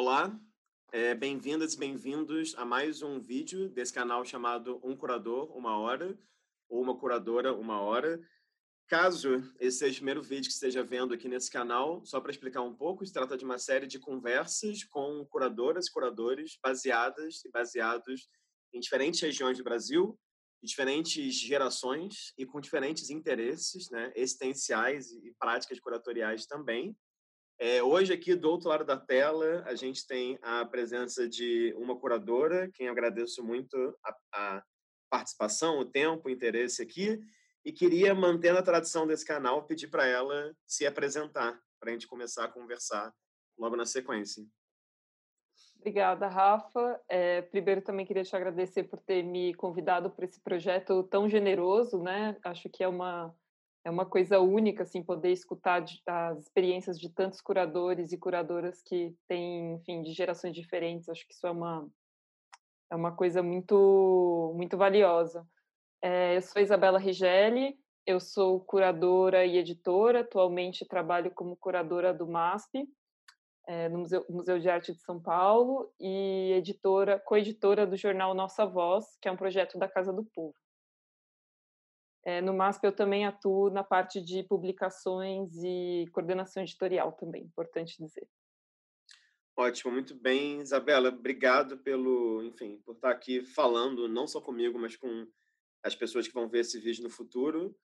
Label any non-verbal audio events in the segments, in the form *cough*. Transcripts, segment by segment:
Olá, é, bem-vindas e bem-vindos a mais um vídeo desse canal chamado Um Curador, Uma Hora, ou Uma Curadora, Uma Hora. Caso esse seja o primeiro vídeo que esteja vendo aqui nesse canal, só para explicar um pouco, se trata de uma série de conversas com curadoras e curadores baseadas e baseados em diferentes regiões do Brasil, diferentes gerações e com diferentes interesses né, existenciais e práticas curatoriais também. É, hoje, aqui do outro lado da tela, a gente tem a presença de uma curadora, quem agradeço muito a, a participação, o tempo, o interesse aqui, e queria, mantendo a tradição desse canal, pedir para ela se apresentar, para a gente começar a conversar logo na sequência. Obrigada, Rafa. É, primeiro, também queria te agradecer por ter me convidado para esse projeto tão generoso, né? Acho que é uma é uma coisa única, assim, poder escutar as experiências de tantos curadores e curadoras que têm, enfim, de gerações diferentes. Acho que isso é uma, é uma coisa muito, muito valiosa. É, eu sou Isabela Rigelli, eu sou curadora e editora, atualmente trabalho como curadora do MASP, é, no Museu, Museu de Arte de São Paulo, e editora, coeditora do jornal Nossa Voz, que é um projeto da Casa do Povo. É, no MASP eu também atuo na parte de publicações e coordenação editorial também, importante dizer. Ótimo, muito bem, Isabela. Obrigado pelo, enfim, por estar aqui falando, não só comigo, mas com as pessoas que vão ver esse vídeo no futuro.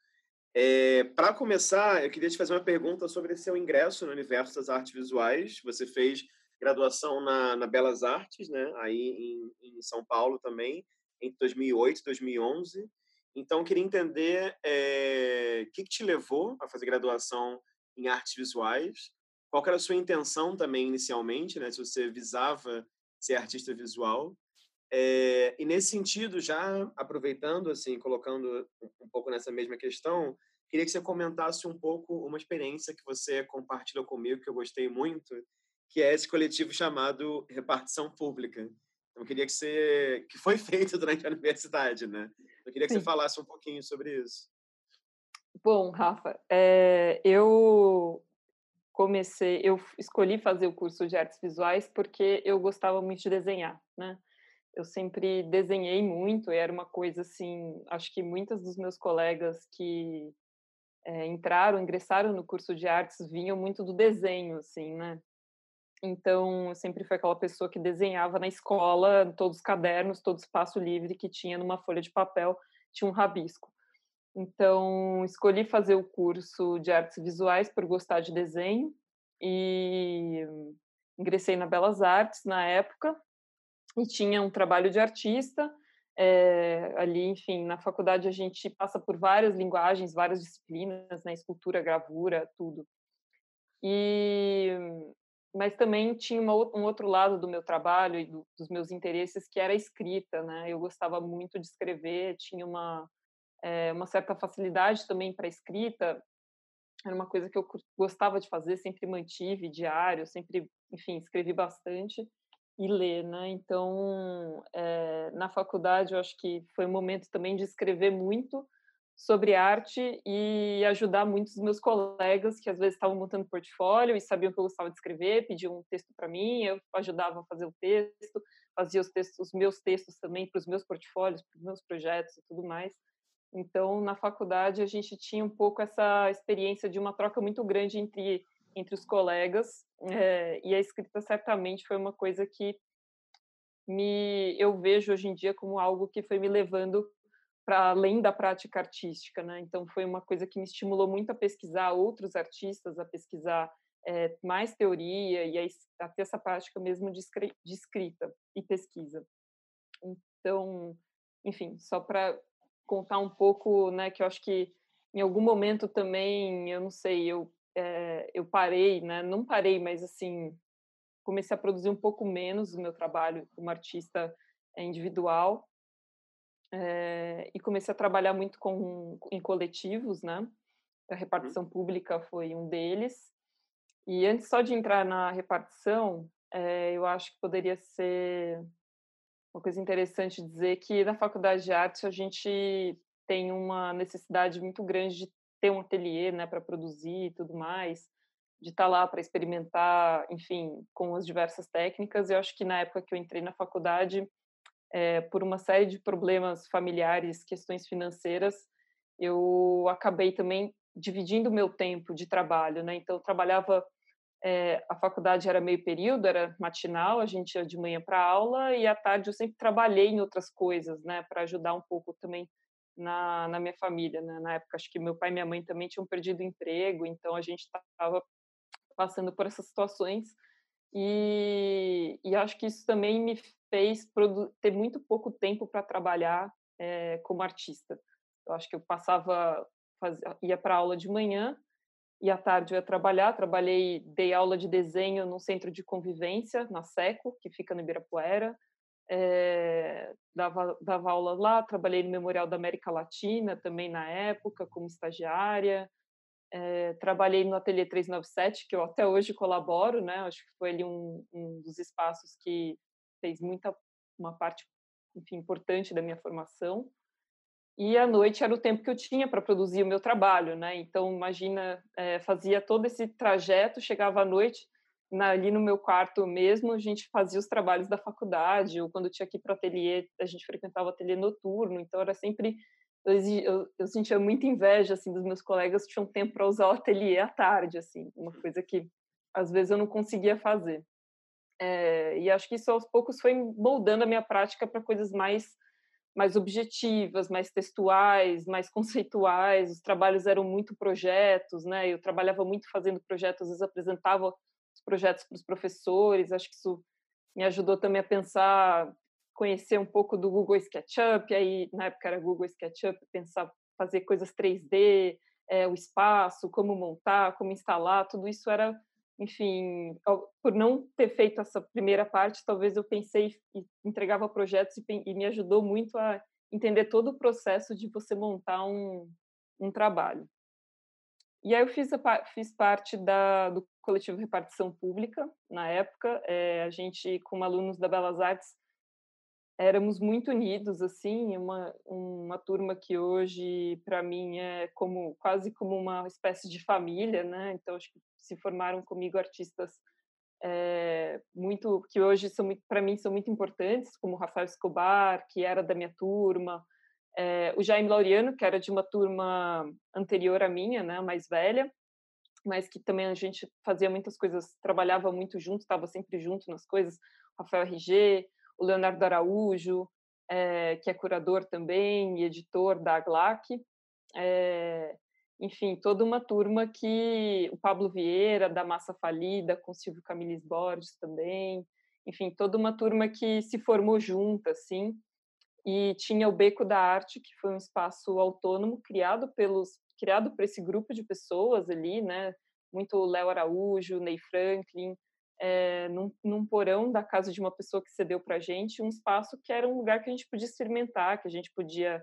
É, Para começar, eu queria te fazer uma pergunta sobre seu ingresso no universo das artes visuais. Você fez graduação na, na Belas Artes, né? Aí em, em São Paulo também, entre 2008 e 2011. Então, queria entender é, o que, que, te levou a fazer graduação em artes visuais, qual era a sua intenção também inicialmente, né, se você visava ser artista visual. É, e nesse sentido, já aproveitando, assim, colocando um pouco nessa mesma questão, queria que você comentasse um pouco uma experiência que você compartilhou comigo, que eu gostei muito, que é esse coletivo chamado Repartição Pública. Então, eu queria que você... que foi *laughs* feito durante a universidade, né? Eu queria que Sim. você falasse um pouquinho sobre isso. Bom, Rafa, é, eu comecei, eu escolhi fazer o curso de artes visuais porque eu gostava muito de desenhar, né? Eu sempre desenhei muito, era uma coisa assim, acho que muitos dos meus colegas que é, entraram, ingressaram no curso de artes vinham muito do desenho, assim, né? Então, eu sempre fui aquela pessoa que desenhava na escola, todos os cadernos, todo espaço livre que tinha numa folha de papel, tinha um rabisco. Então, escolhi fazer o curso de artes visuais por gostar de desenho e ingressei na Belas Artes na época e tinha um trabalho de artista. É, ali, enfim, na faculdade a gente passa por várias linguagens, várias disciplinas, né, escultura, gravura, tudo. E mas também tinha uma, um outro lado do meu trabalho e do, dos meus interesses que era a escrita, né? Eu gostava muito de escrever, tinha uma é, uma certa facilidade também para escrita. Era uma coisa que eu gostava de fazer, sempre mantive diário, sempre, enfim, escrevi bastante e ler, né? Então, é, na faculdade, eu acho que foi um momento também de escrever muito sobre arte e ajudar muitos meus colegas que às vezes estavam montando portfólio e sabiam que eu gostava de escrever, pediam um texto para mim, eu ajudava a fazer o texto, fazia os textos, os meus textos também para os meus portfólios, para os meus projetos e tudo mais. Então, na faculdade a gente tinha um pouco essa experiência de uma troca muito grande entre entre os colegas é, e a escrita certamente foi uma coisa que me eu vejo hoje em dia como algo que foi me levando para além da prática artística, né? Então foi uma coisa que me estimulou muito a pesquisar outros artistas, a pesquisar é, mais teoria e a, ter essa prática mesmo de, de escrita e pesquisa. Então, enfim, só para contar um pouco, né? Que eu acho que em algum momento também, eu não sei, eu é, eu parei, né? Não parei, mas assim comecei a produzir um pouco menos o meu trabalho como artista individual é, e comecei a trabalhar muito com, em coletivos, né? A uhum. repartição pública foi um deles. E antes só de entrar na repartição, é, eu acho que poderia ser uma coisa interessante dizer que na faculdade de arte a gente tem uma necessidade muito grande de ter um ateliê, né, para produzir e tudo mais. de estar tá lá para experimentar, enfim, com as diversas técnicas. Eu acho que na época que eu entrei na faculdade, é, por uma série de problemas familiares, questões financeiras, eu acabei também dividindo meu tempo de trabalho, né? Então, eu trabalhava, é, a faculdade era meio período, era matinal, a gente ia de manhã para aula, e à tarde eu sempre trabalhei em outras coisas, né? Para ajudar um pouco também na, na minha família, né? Na época, acho que meu pai e minha mãe também tinham perdido emprego, então a gente estava passando por essas situações, e, e acho que isso também me fez ter muito pouco tempo para trabalhar é, como artista. Eu acho que eu passava, fazia, ia para aula de manhã e à tarde eu ia trabalhar. Trabalhei, dei aula de desenho no centro de convivência, na SECO, que fica no Ibirapuera. É, dava, dava aula lá, trabalhei no Memorial da América Latina também na época, como estagiária. É, trabalhei no Ateliê 397, que eu até hoje colaboro, né? Acho que foi ali um, um dos espaços que fez muita uma parte, enfim, importante da minha formação. E à noite era o tempo que eu tinha para produzir o meu trabalho, né? Então, imagina, é, fazia todo esse trajeto, chegava à noite, na, ali no meu quarto mesmo, a gente fazia os trabalhos da faculdade, ou quando tinha que ir para o ateliê, a gente frequentava o ateliê noturno, então era sempre. Eu, eu, eu, sentia muita inveja assim dos meus colegas que tinham tempo para usar o ateliê à tarde, assim, uma coisa que às vezes eu não conseguia fazer. É, e acho que isso aos poucos foi moldando a minha prática para coisas mais mais objetivas, mais textuais, mais *laughs* conceituais. Os trabalhos eram muito projetos, né? Eu trabalhava muito fazendo projetos, às vezes apresentava os projetos para os professores. Acho que isso me ajudou também a pensar, conhecer um pouco do Google SketchUp. Aí na época era Google SketchUp, pensar fazer coisas 3D, é, o espaço, como montar, como instalar. Tudo isso era enfim, por não ter feito essa primeira parte, talvez eu pensei e entregava projetos e, e me ajudou muito a entender todo o processo de você montar um, um trabalho. E aí eu fiz, a, fiz parte da, do coletivo Repartição Pública, na época, é, a gente, como alunos da Belas Artes, éramos muito unidos, assim, uma, uma turma que hoje, para mim, é como quase como uma espécie de família, né? Então, acho que se formaram comigo artistas é, muito que hoje são para mim são muito importantes, como Rafael Escobar, que era da minha turma, é, o Jaime Laureano, que era de uma turma anterior à minha, né, mais velha, mas que também a gente fazia muitas coisas, trabalhava muito junto, estava sempre junto nas coisas. Rafael RG, o Leonardo Araújo, é, que é curador também e editor da AGLAC. É, enfim, toda uma turma que o Pablo Vieira, da Massa Falida, com Silvio Camilis Borges também, enfim, toda uma turma que se formou junta, assim, e tinha o Beco da Arte, que foi um espaço autônomo criado pelos criado por esse grupo de pessoas ali, né, muito Léo Araújo, Ney Franklin, é, num, num, porão da casa de uma pessoa que cedeu para a gente um espaço que era um lugar que a gente podia experimentar, que a gente podia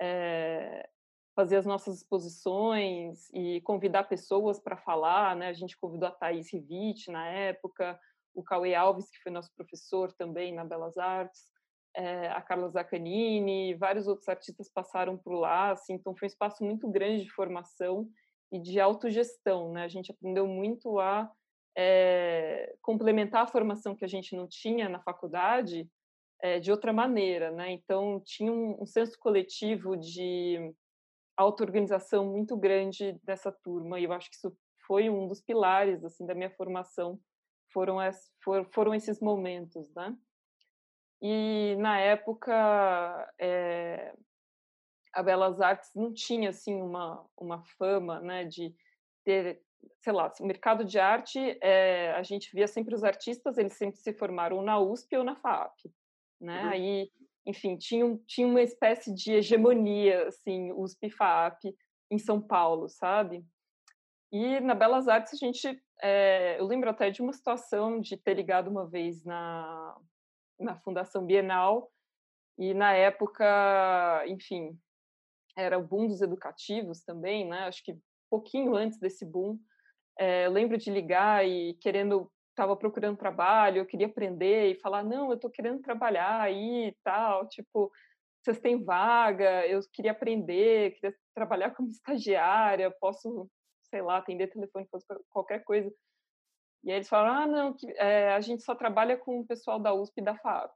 é, fazer as nossas exposições e convidar pessoas para falar, né? A gente convidou a Thaís Rivite na época, o Cauê Alves, que foi nosso professor também na Belas Artes, é, a Carla Zaccanini, vários outros artistas passaram por lá, assim, então foi um espaço muito grande de formação e de autogestão, né? A gente aprendeu muito a é, complementar a formação que a gente não tinha na faculdade é, de outra maneira, né? Então tinha um, um senso coletivo de auto-organização muito grande dessa turma e eu acho que isso foi um dos pilares assim da minha formação foram es, for, foram esses momentos, né? E na época é, a Belas Artes não tinha assim uma uma fama, né, de ter sei lá, o mercado de arte, é, a gente via sempre os artistas, eles sempre se formaram na USP ou na FAP, né? Uhum. Aí enfim, tinha, tinha uma espécie de hegemonia, assim, USP FAP em São Paulo, sabe? E na Belas Artes a gente, é, eu lembro até de uma situação de ter ligado uma vez na, na Fundação Bienal e na época, enfim, era o boom dos educativos também, né? Acho que pouquinho antes desse boom, é, eu lembro de ligar e querendo estava procurando trabalho, eu queria aprender e falar, não, eu estou querendo trabalhar aí e tal, tipo, vocês têm vaga, eu queria aprender, queria trabalhar como *laughs* estagiária, posso, sei lá, atender telefone, qualquer coisa. E aí eles falaram, ah, não, que, é, a gente só trabalha com o pessoal da USP e da FAP.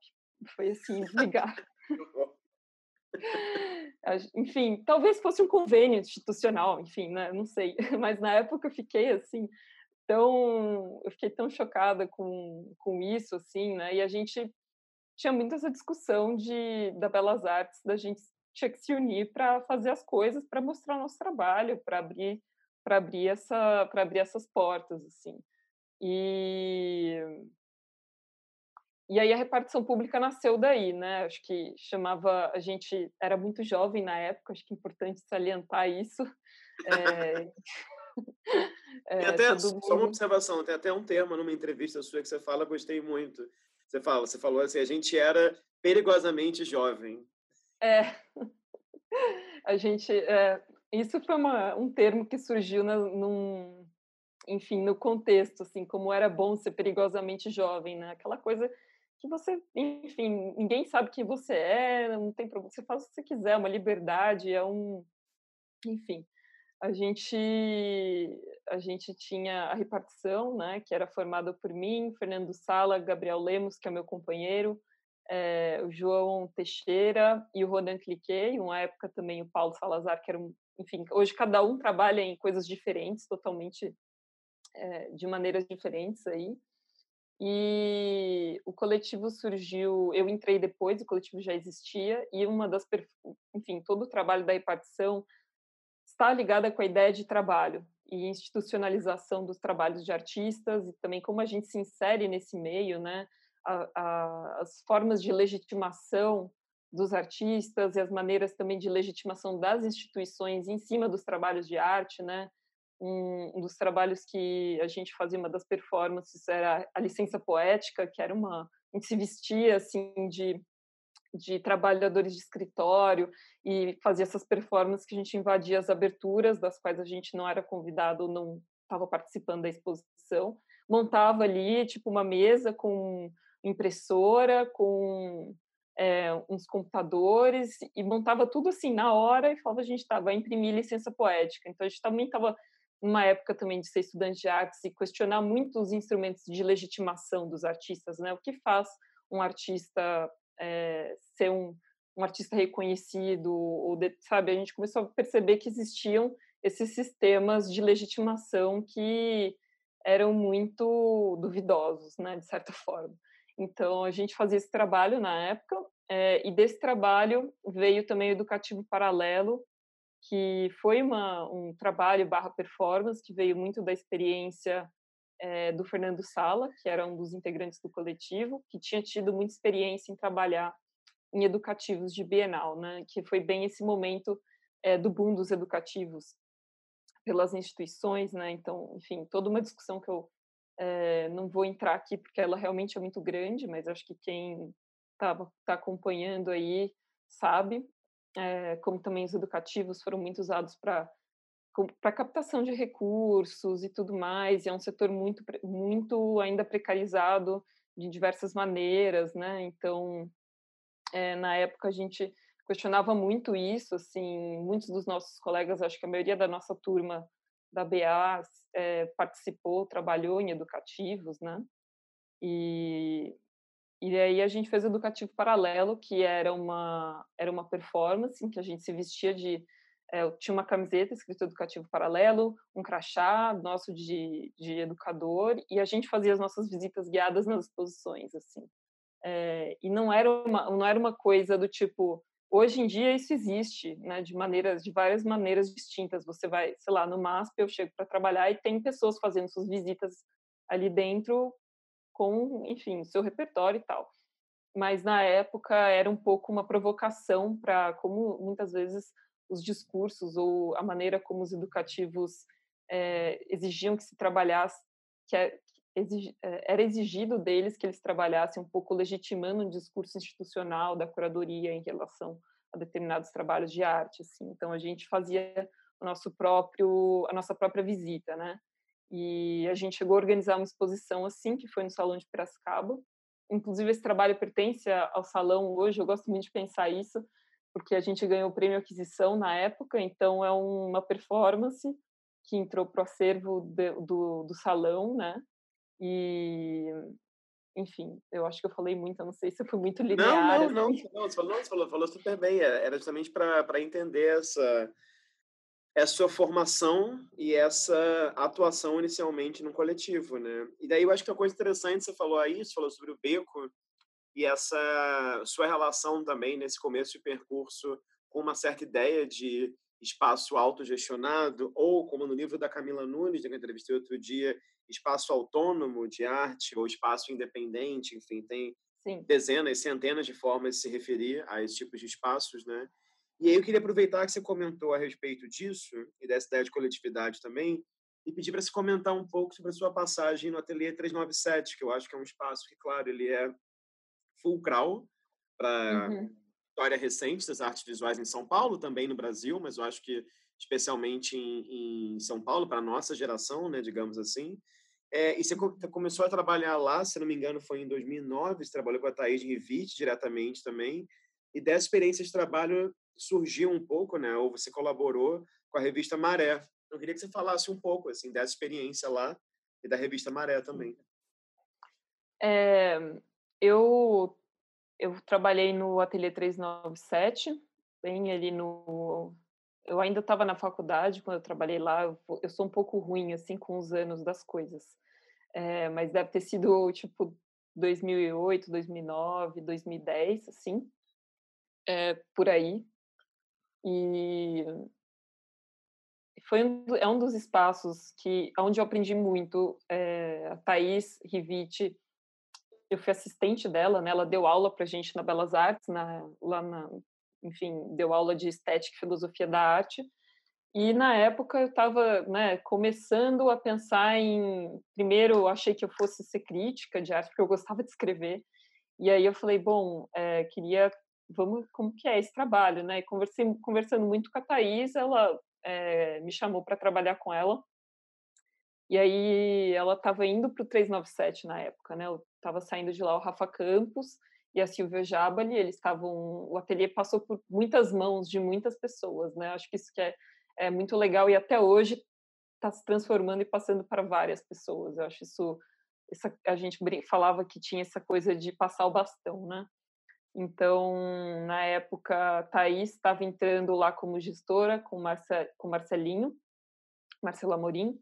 Foi assim, *laughs* desligar. enfim, talvez fosse um convênio institucional, enfim, né? Não sei. *laughs* Mas na época eu fiquei assim, tão, eu fiquei tão chocada com, com isso, assim, né? E a gente tinha muito essa discussão de da Belas Artes, da gente tinha que se unir para fazer as coisas, para mostrar o nosso trabalho, para abrir para abrir essa para abrir essas portas, assim. E e aí a repartição pública nasceu daí, né? Acho que chamava a gente era muito jovem na época, acho que é importante salientar isso. É, *laughs* é, até, só uma observação, tem até um termo numa entrevista sua que você fala, gostei muito. Você fala, você falou assim, a gente era perigosamente jovem. É, *laughs* a gente, é, isso foi uma, um termo que surgiu na, num, enfim, no contexto, assim, como era bom ser perigosamente jovem, né? Aquela coisa que você, enfim, ninguém sabe quem você é, não tem problema, você faz o que você quiser, é uma liberdade, é um, enfim, a gente a gente tinha a repartição, né, que era formada por mim, Fernando Sala, Gabriel Lemos, que é meu companheiro, é, o João Teixeira e o Rodan Cliquet, uma época também o Paulo Salazar, que era um, enfim, hoje cada um trabalha em coisas diferentes, totalmente é, de maneiras diferentes aí. E o coletivo surgiu, eu entrei depois, o coletivo já existia, e uma das, enfim, todo o trabalho da repartição está ligada com a ideia de trabalho e institucionalização dos trabalhos de artistas e também como a gente se insere nesse meio, né? A, a, as formas de legitimação dos artistas e as maneiras também de legitimação das instituições em cima dos trabalhos de arte, né? Um, dos trabalhos que a gente fazia, uma das performances, era a licença poética, que era uma. A gente se vestia assim de, de trabalhadores de escritório e fazia essas performances que a gente invadia as aberturas, das quais a gente não era convidado, não estava participando da exposição. Montava ali, tipo, uma mesa com impressora, com é, uns computadores e montava tudo assim na hora e falava a gente estava a imprimir licença poética. Então a gente também estava numa época também de ser estudante de artes e questionar muito os instrumentos de legitimação dos artistas, né? O que faz um artista é, ser um, um, artista reconhecido, ou de, sabe? A gente começou a perceber que existiam esses sistemas de legitimação que eram muito duvidosos, né? De certa *laughs* forma. Então a gente fazia esse trabalho na época é, e desse trabalho veio também o educativo paralelo que foi uma, um trabalho barra performance que veio muito da experiência é, do Fernando Sala, que era um dos integrantes do coletivo, que tinha tido muita experiência em trabalhar em educativos de Bienal, né? Que foi bem esse momento é, do boom dos educativos pelas instituições, né? Então, enfim, toda uma discussão que eu é, não vou entrar aqui porque ela realmente é muito grande, mas acho que quem está tá acompanhando aí sabe é, como também os educativos foram muito usados para para captação de recursos e tudo mais, e é um setor muito, muito ainda precarizado de diversas maneiras, né? Então, é, na época a gente questionava muito isso, assim, muitos dos nossos colegas, acho que a maioria da nossa turma da BA é, participou, trabalhou em educativos, né? E, e aí a gente fez educativo paralelo, que era uma era uma performance em que a gente se vestia de é, tinha uma camiseta escrito educativo paralelo, um crachá nosso de, de educador e a gente fazia as nossas visitas guiadas nas exposições assim. É, e não era uma não era uma coisa do tipo hoje em dia isso existe, né, de maneiras de várias maneiras distintas. Você vai, sei lá, no MASP eu chego para trabalhar e tem pessoas fazendo suas visitas ali dentro com, enfim, seu repertório e tal. Mas na época era um pouco uma provocação para como muitas vezes os discursos ou a maneira como os educativos é, exigiam que se trabalhasse, que é, exig, é, era exigido deles que eles trabalhassem um pouco legitimando um discurso institucional da curadoria em relação a determinados trabalhos de arte. Assim. Então a gente fazia o nosso próprio, a nossa própria visita, né? E a gente chegou a organizar uma exposição assim, que foi no Salão de Piracicaba. Inclusive, esse trabalho pertence ao salão hoje, eu gosto muito de pensar isso, porque a gente ganhou o prêmio Aquisição na época, então é uma performance que entrou para o acervo do, do salão, né? E enfim, eu acho que eu falei muito, eu não sei se eu fui muito linear. Não, não, assim. não, não, você falou, você falou, falou super bem, é, era justamente para entender essa, essa sua formação e essa atuação inicialmente no coletivo, né? E daí eu acho que uma coisa interessante, você falou aí, você falou sobre o beco e essa sua relação também nesse começo de percurso com uma certa ideia de espaço autogestionado, ou como no livro da Camila Nunes, que eu entrevistei outro dia, espaço autônomo de arte ou espaço independente, enfim, tem Sim. dezenas, centenas de formas de se referir a esses tipos de espaços, né? E aí eu queria aproveitar que você comentou a respeito disso e dessa ideia de coletividade também e pedir para você comentar um pouco sobre a sua passagem no Ateliê 397, que eu acho que é um espaço que, claro, ele é fulcral para uhum. história recente das artes visuais em São Paulo, também no Brasil, mas eu acho que especialmente em, em São Paulo, para a nossa geração, né, digamos assim. É, e você começou a trabalhar lá, se não me engano, foi em 2009, você trabalhou com a Thaís Rivite diretamente também, e dessa experiência de trabalho surgiu um pouco, né, ou você colaborou com a revista Maré. Eu queria que você falasse um pouco assim dessa experiência lá e da revista Maré também. É, eu eu trabalhei no Ateliê 397, bem ali no eu ainda estava na faculdade quando eu trabalhei lá. Eu, eu, sou um pouco ruim assim com os anos das coisas, é, mas deve ter sido tipo 2008, 2009, 2010, assim, é, por aí. E foi um, é um dos espaços que onde eu aprendi muito. É, a Thaís Rivite, eu fui assistente dela, né? Ela deu aula para gente na Belas Artes, na, lá na, enfim, deu aula de estética e filosofia da arte. E na época eu estava né, começando a pensar em. Primeiro, eu achei que eu fosse ser crítica de arte, porque eu gostava de escrever. E aí eu falei, bom, é, queria. Vamos, como que é esse trabalho, né? E conversei, conversando muito com a Thais, ela é, me chamou para trabalhar com ela. E aí ela estava indo para o 397 na época, né? Eu estava saindo de lá o Rafa Campos e a Silvia Jabali, eles estavam, o ateliê passou por muitas mãos de muitas pessoas, né? Acho que isso que é, é muito legal e até hoje está se transformando e passando para várias pessoas. Eu acho isso, essa, a gente falava que tinha essa coisa de passar o bastão, né? Então, na época, Thaís estava entrando lá como gestora com, Marce, com Marcelinho, Marcelo Amorim,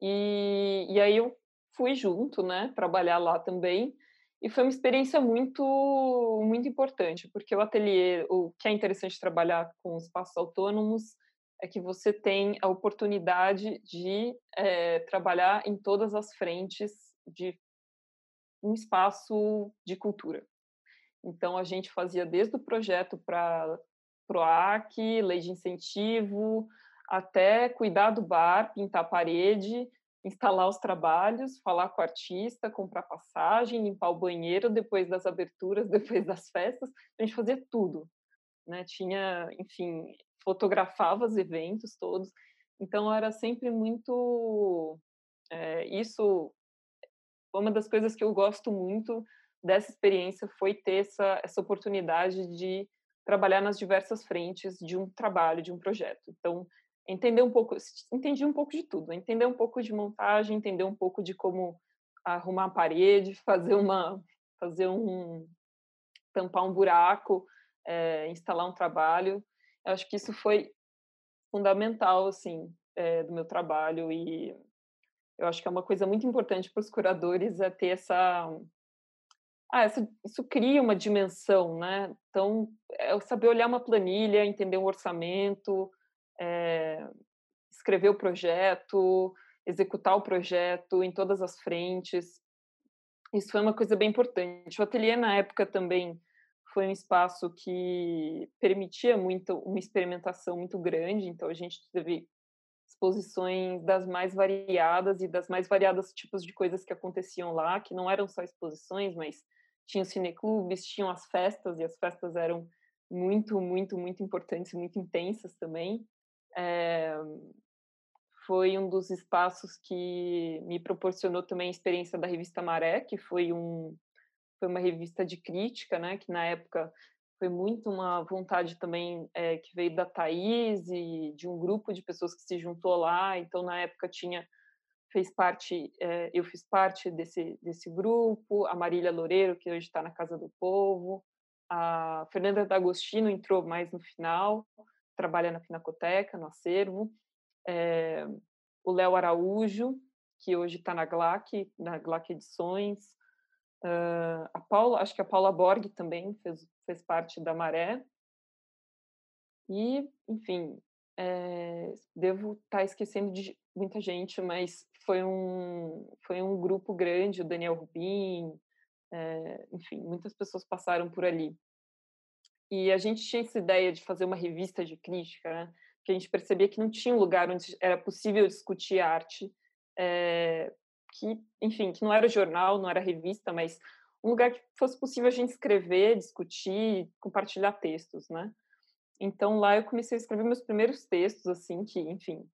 e, e aí eu fui junto, né, trabalhar lá também, e foi uma experiência muito muito importante, porque o ateliê, o que é interessante trabalhar com espaços autônomos é que você tem a oportunidade de é, trabalhar em todas as frentes de um espaço de cultura. Então, a gente fazia desde o projeto para PROAC, lei de incentivo, até cuidar do bar, pintar a parede, instalar os trabalhos, falar com o artista, comprar passagem, limpar o banheiro depois das aberturas, *laughs* depois das festas, a gente fazia tudo, né? Tinha, enfim, fotografava os eventos todos, então era sempre muito é, isso. Uma das coisas que eu gosto muito dessa experiência foi ter essa essa oportunidade de trabalhar nas diversas frentes de um trabalho, de um projeto. Então entender um pouco, entendi um pouco de tudo, entender um pouco de montagem, entender um pouco de como arrumar a parede, *laughs* fazer uma, fazer um, tampar um buraco, é, instalar um trabalho. Eu acho que isso foi fundamental, assim, é, do meu trabalho e eu acho que é uma coisa muito importante para os curadores é ter essa ah, isso cria uma dimensão, né? Então, é saber olhar uma planilha, entender um orçamento, é, escrever o projeto, executar o projeto em todas as frentes. Isso foi uma coisa bem importante. O ateliê, na época, também foi um espaço que permitia muito uma experimentação muito grande, então a gente teve exposições das mais variadas e das mais variadas tipos de coisas que aconteciam lá, que não eram só exposições, mas tinham cineclubes, tinham as festas, e as festas eram muito, muito, muito importantes, muito intensas também é, foi um dos espaços que me proporcionou também a experiência da revista Maré, que foi um foi uma revista de crítica, né, que na época foi muito uma vontade também é, que veio da Thaís e de um grupo de pessoas que se juntou lá. Então, na época, tinha fez parte, é, eu fiz parte desse, desse grupo, a Marília Loureiro, que hoje está na Casa do Povo, a Fernanda D'Agostino entrou mais no final, trabalha na Pinacoteca, no acervo, é, o Léo Araújo, que hoje está na GLAC, na GLAC Edições, uh, a Paula, acho que a Paula Borg também fez, fez parte da Maré. E, enfim, é, devo estar tá esquecendo de muita gente, mas foi um, foi um grupo grande, o Daniel Rubin, é, enfim, muitas pessoas passaram por ali. E a gente tinha essa ideia de fazer uma revista de crítica, né? que a gente percebia que não tinha um lugar onde era possível discutir arte, é, que, enfim, que não era jornal, não era revista, mas um lugar que fosse possível a gente escrever, discutir, compartilhar textos, né? Então lá eu comecei a escrever meus primeiros textos, assim, que, enfim,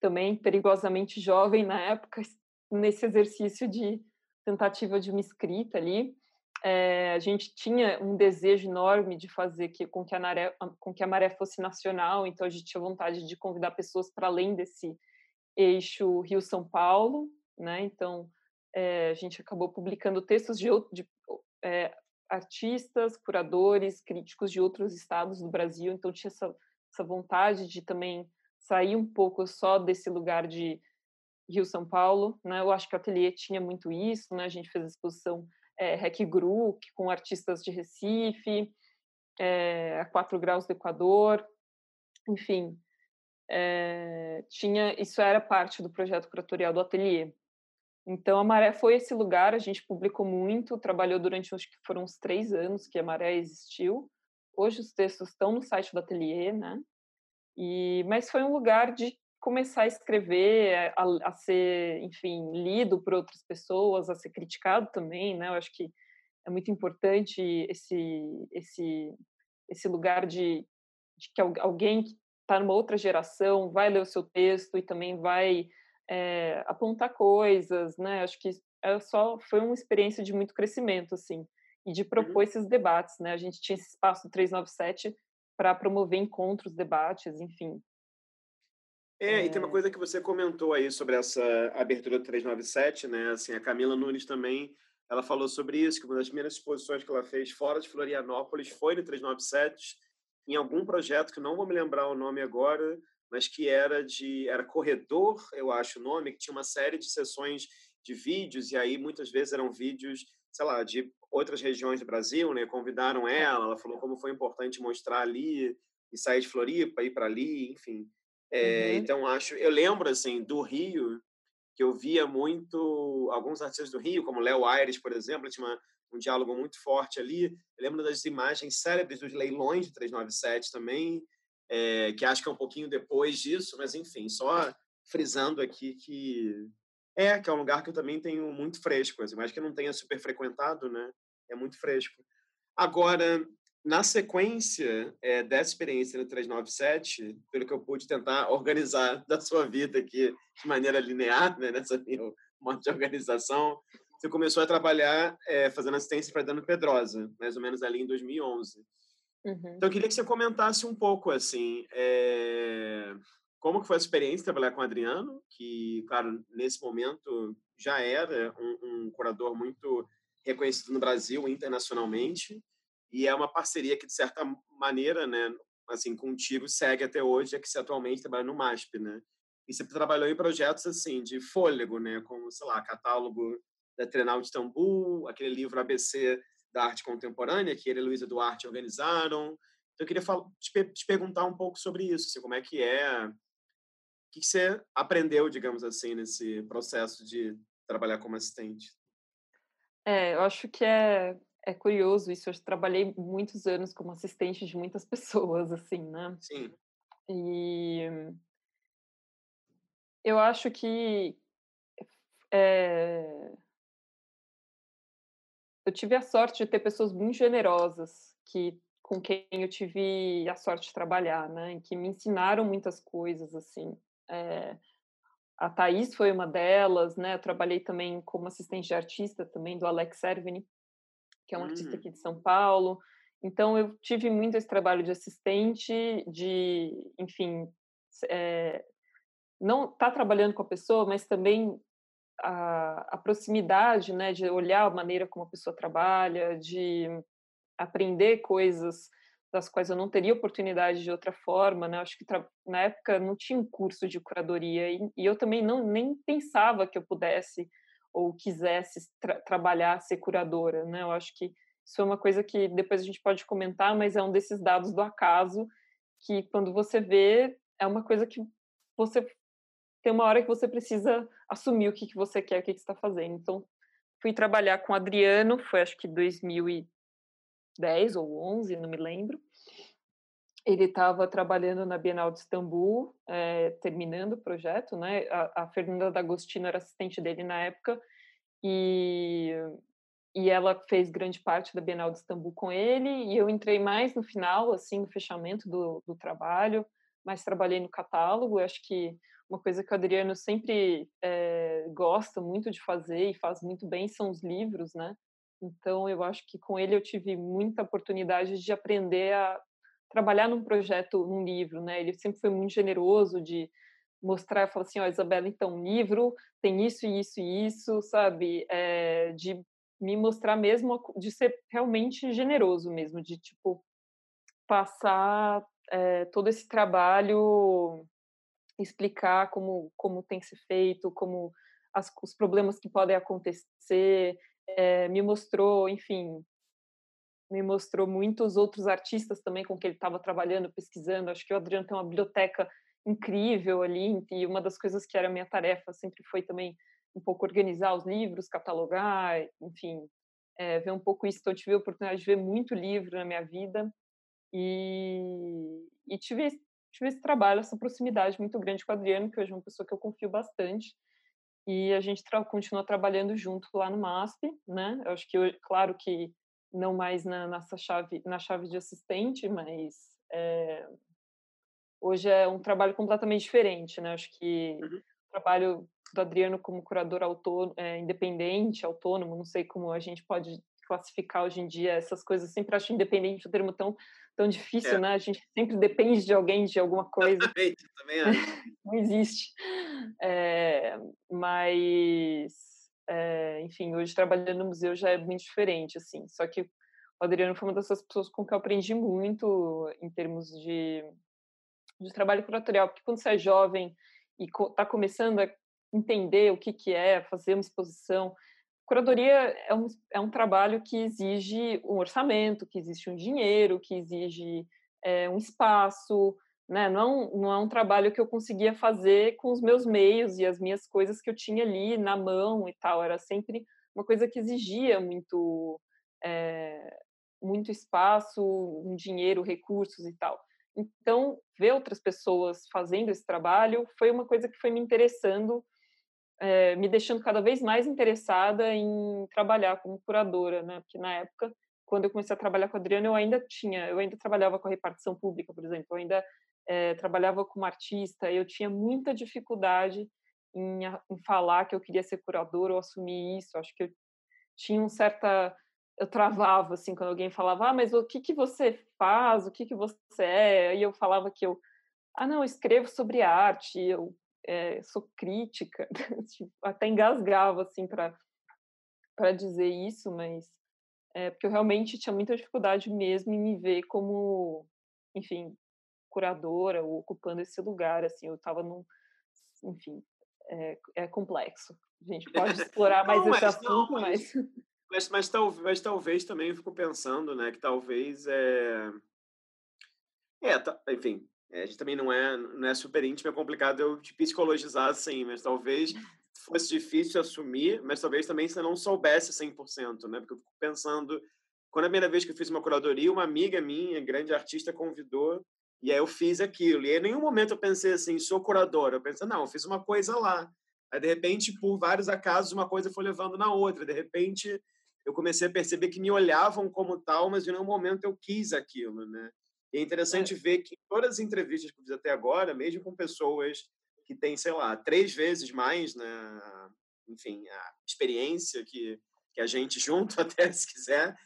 também perigosamente jovem na época, *laughs* nesse exercício de tentativa de uma escrita ali. É, a gente tinha um desejo enorme de fazer que, com, que a maré, com que a maré fosse nacional, então a gente tinha vontade de convidar pessoas para além desse eixo Rio-São Paulo, né? Então, é, a gente acabou publicando textos de, de é, artistas, curadores, críticos de outros estados do Brasil. Então, tinha essa, essa vontade de também sair um pouco só desse lugar de Rio-São Paulo, né? Eu acho que o Ateliê tinha muito isso, né? A gente fez a exposição é, Rec Gru, com artistas de Recife, é, a 4 graus do Equador, enfim, é, tinha isso era parte do projeto curatorial do ateliê. Então a Maré foi esse lugar, a gente publicou muito, trabalhou durante acho que foram uns três anos que a Maré existiu. Hoje os textos estão no site do ateliê, né? E mas foi um lugar de começar a escrever, a, a ser, enfim, lido por outras pessoas, a ser criticado também, né? Eu acho que é muito importante esse esse esse lugar de, de que alguém que está numa outra geração, vai ler o seu texto e também vai é, apontar coisas, né? Acho que é só foi uma experiência de muito crescimento, assim, e de propor uhum. esses debates, né? A gente tinha esse espaço 397 para promover encontros, debates, enfim. É, é, e tem uma coisa que você comentou aí sobre essa abertura do 397, né? Assim, a Camila Nunes também, ela falou sobre isso, que uma das primeiras exposições que ela fez fora de Florianópolis foi no 397, em algum projeto que não vou me lembrar o nome agora, mas que era de era corredor, eu acho o nome, que tinha uma série de sessões de vídeos e aí muitas vezes eram vídeos, sei lá, de outras regiões do Brasil, né? Convidaram ela, ela falou como foi importante mostrar ali e sair de Floripa, ir para ali, enfim. É, uhum. Então acho, eu lembro assim do Rio que eu via muito alguns artistas do Rio, como Léo Aires, por exemplo, tinha uma um diálogo muito forte ali. Eu lembro das imagens célebres dos leilões de 397 também, é, que acho que é um pouquinho depois disso, mas enfim, só frisando aqui que é, que é um lugar que eu também tenho muito fresco, assim, mas que não tenha super frequentado, né? É muito fresco. Agora, na sequência é, dessa experiência no 397, pelo que eu pude tentar organizar *laughs* da sua vida aqui de maneira linear, né, nessa minha modo de organização, você começou a trabalhar é, fazendo assistência para Dano Pedrosa, mais ou menos ali em 2011. Uhum. Então, eu queria que você comentasse um pouco, assim, é, como que foi a experiência de trabalhar com o Adriano, que, claro, nesse momento já era um, um curador muito reconhecido no Brasil internacionalmente, e é uma parceria que, de certa maneira, né, assim, contigo segue até hoje, é que você atualmente trabalha no MASP, né? E você trabalhou em projetos, assim, de fôlego, né? Como, sei lá, catálogo da Trenal de Istambul, aquele livro ABC da arte contemporânea que ele e Luísa Duarte organizaram. Então, eu queria te, perguntar um pouco sobre isso, assim, como é que é, o que você aprendeu, digamos assim, nesse processo de trabalhar como assistente? É, eu acho que é, é curioso isso. Eu trabalhei muitos anos como assistente de muitas *laughs* pessoas, assim, né? Sim. E eu acho que é, eu tive a sorte de ter pessoas muito generosas que com quem eu tive a sorte de trabalhar, né, e que me ensinaram muitas coisas assim. É, a Thaís foi uma delas, né? Eu trabalhei também como assistente de artista também do Alex Servini, que é um hum. artista aqui de São Paulo. Então, eu tive muito esse trabalho de assistente, de, enfim, é, não estar tá trabalhando com a pessoa, mas também a, a, proximidade, né, de olhar a maneira como a pessoa trabalha, de aprender coisas das quais eu não teria oportunidade de outra forma, né? Acho que na época não tinha um curso de curadoria e, e eu também não nem pensava que eu pudesse ou quisesse tra trabalhar ser curadora, né? Eu acho que isso é uma coisa que depois a gente pode comentar, mas é um desses dados do acaso que quando você vê é uma coisa que você tem uma hora que você precisa assumir o que, que você quer, o que, que está fazendo. Então, fui trabalhar com Adriano, foi acho que 2010 ou 11, não me lembro. Ele estava trabalhando na Bienal de Istambul, é, terminando o projeto, né? A, a Fernanda D'Agostino era assistente dele na época, e e ela fez grande parte da Bienal de Istambul com ele, e eu entrei mais no final, assim, no fechamento do, do trabalho, mas trabalhei no catálogo, eu acho que uma coisa que o Adriano sempre é, gosta muito de fazer e faz muito bem são os livros, né? Então, eu acho que com ele eu tive muita oportunidade de aprender a trabalhar num projeto, num livro, né? Ele sempre foi muito generoso de mostrar, falar assim, ó, oh, Isabela, então, um livro tem isso, isso e isso, sabe? É, de me mostrar mesmo, de ser realmente generoso mesmo, de, tipo, passar é, todo esse trabalho, explicar como, como tem que ser feito, como as, os problemas que podem acontecer, é, me mostrou, enfim, me mostrou muitos outros artistas também com que ele estava trabalhando, pesquisando. Acho que o Adriano tem uma biblioteca incrível ali, e uma das coisas que era minha tarefa sempre foi também um pouco organizar os livros, catalogar, enfim, é, ver um pouco isso. Então, eu tive a oportunidade de ver muito livro na minha vida e, e tive, tive esse trabalho, essa proximidade muito grande com o Adriano, que hoje é uma pessoa que eu confio bastante. E a gente tra continua trabalhando junto lá no MASP, né? Eu acho que, eu, claro que não mais na nossa chave, na chave de assistente, mas é, hoje é um trabalho completamente diferente, né? Acho que uhum. o trabalho do Adriano como curador autônomo, é, independente, autônomo, não sei como a gente pode classificar hoje em dia essas coisas. sempre acho independente um termo tão tão difícil, é. né? A gente sempre depende de alguém, de alguma coisa. Exatamente, também *laughs* acho. não existe. É, mas, é, enfim, hoje trabalhando no museu já é muito diferente, assim. Só que o Adriano foi uma dessas pessoas com que eu aprendi muito em termos de, de trabalho curatorial, porque quando você é jovem e está começando a entender o que, que é fazer uma exposição. Curadoria é um, é um trabalho que exige um orçamento, que existe um dinheiro, que exige é, um espaço, né? Não, é um, não é um trabalho que eu conseguia fazer com os meus meios e as minhas coisas que eu tinha ali na mão e tal. Era sempre uma coisa que exigia muito, é, muito espaço, um dinheiro, recursos e tal. Então, ver outras pessoas fazendo esse trabalho foi uma coisa que foi me interessando é, me deixando cada vez mais interessada em trabalhar como curadora, né? Porque na época, quando eu comecei a trabalhar com a Adriana, eu ainda tinha, eu ainda trabalhava com a repartição pública, por exemplo, eu ainda é, trabalhava como artista, eu tinha muita dificuldade em, em, falar que eu queria ser curadora ou assumir isso. Acho que eu tinha um certa eu travava assim quando alguém falava: "Ah, mas o que que você faz? O que que você é?" E eu falava que eu ah, não, eu escrevo sobre arte, eu é, sou crítica, *laughs* tipo, até engasgava assim para para dizer isso, mas é porque eu realmente tinha muita dificuldade mesmo em me ver como, enfim, curadora ou ocupando esse lugar, assim, eu estava num, enfim, é, é, complexo. A gente *laughs* pode explorar mais não, esse mas, assunto, não, mas... Mas, mas, tal, mas talvez também eu fico pensando, né, que talvez é... É, tá, enfim, é, a gente também não é, não é super íntimo, é complicado eu te psicologizar assim, mas talvez fosse difícil assumir, mas talvez também você não soubesse 100%, né? Porque eu fico pensando, quando a primeira vez que eu fiz uma curadoria, uma amiga minha, grande artista, convidou, e aí eu fiz aquilo. E em nenhum momento eu pensei assim, sou curadora. Eu pensei, não, eu fiz uma coisa lá. Aí, de repente, por vários acasos, uma coisa foi levando na outra. De repente, eu comecei a perceber que me olhavam como tal, mas em nenhum momento eu quis aquilo, né? E é interessante é. ver que todas as entrevistas que eu fiz até agora, mesmo com pessoas que têm, sei lá, três vezes mais, né, enfim, a experiência que, que a gente junto, *laughs* até se quiser,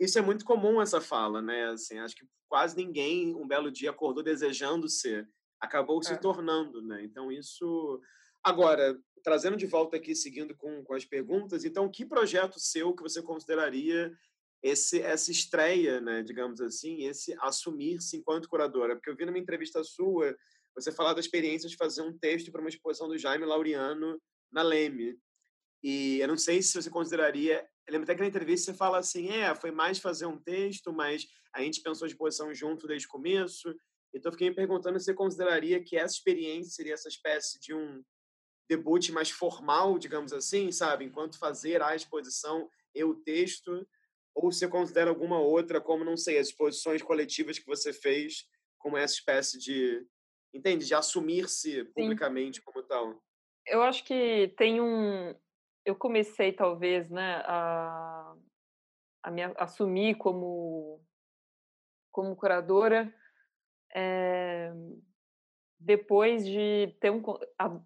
isso é muito comum essa fala, né? Assim, acho que quase ninguém um belo dia acordou desejando ser, acabou se é. tornando, né? Então isso agora trazendo de volta aqui seguindo com, com as perguntas, então que projeto seu que você consideraria esse essa estreia, né, digamos assim, esse assumir-se enquanto curadora? Porque eu vi numa entrevista sua você falar da experiência de fazer um texto para uma exposição do Jaime Laureano na Leme. E eu não sei se você consideraria. Eu lembro até que na entrevista você fala assim: é, foi mais fazer um texto, mas a gente pensou de posição junto desde o começo. Então, eu fiquei me perguntando se você consideraria que essa experiência seria essa espécie de um debut mais formal, digamos assim, sabe? Enquanto fazer a exposição e o texto, ou você considera alguma outra, como, não sei, as exposições coletivas que você fez, como essa espécie de, entende, de assumir-se publicamente como tal? Eu acho que tem um, eu comecei talvez, né, a, a me assumir como como curadora é, depois de ter um, a,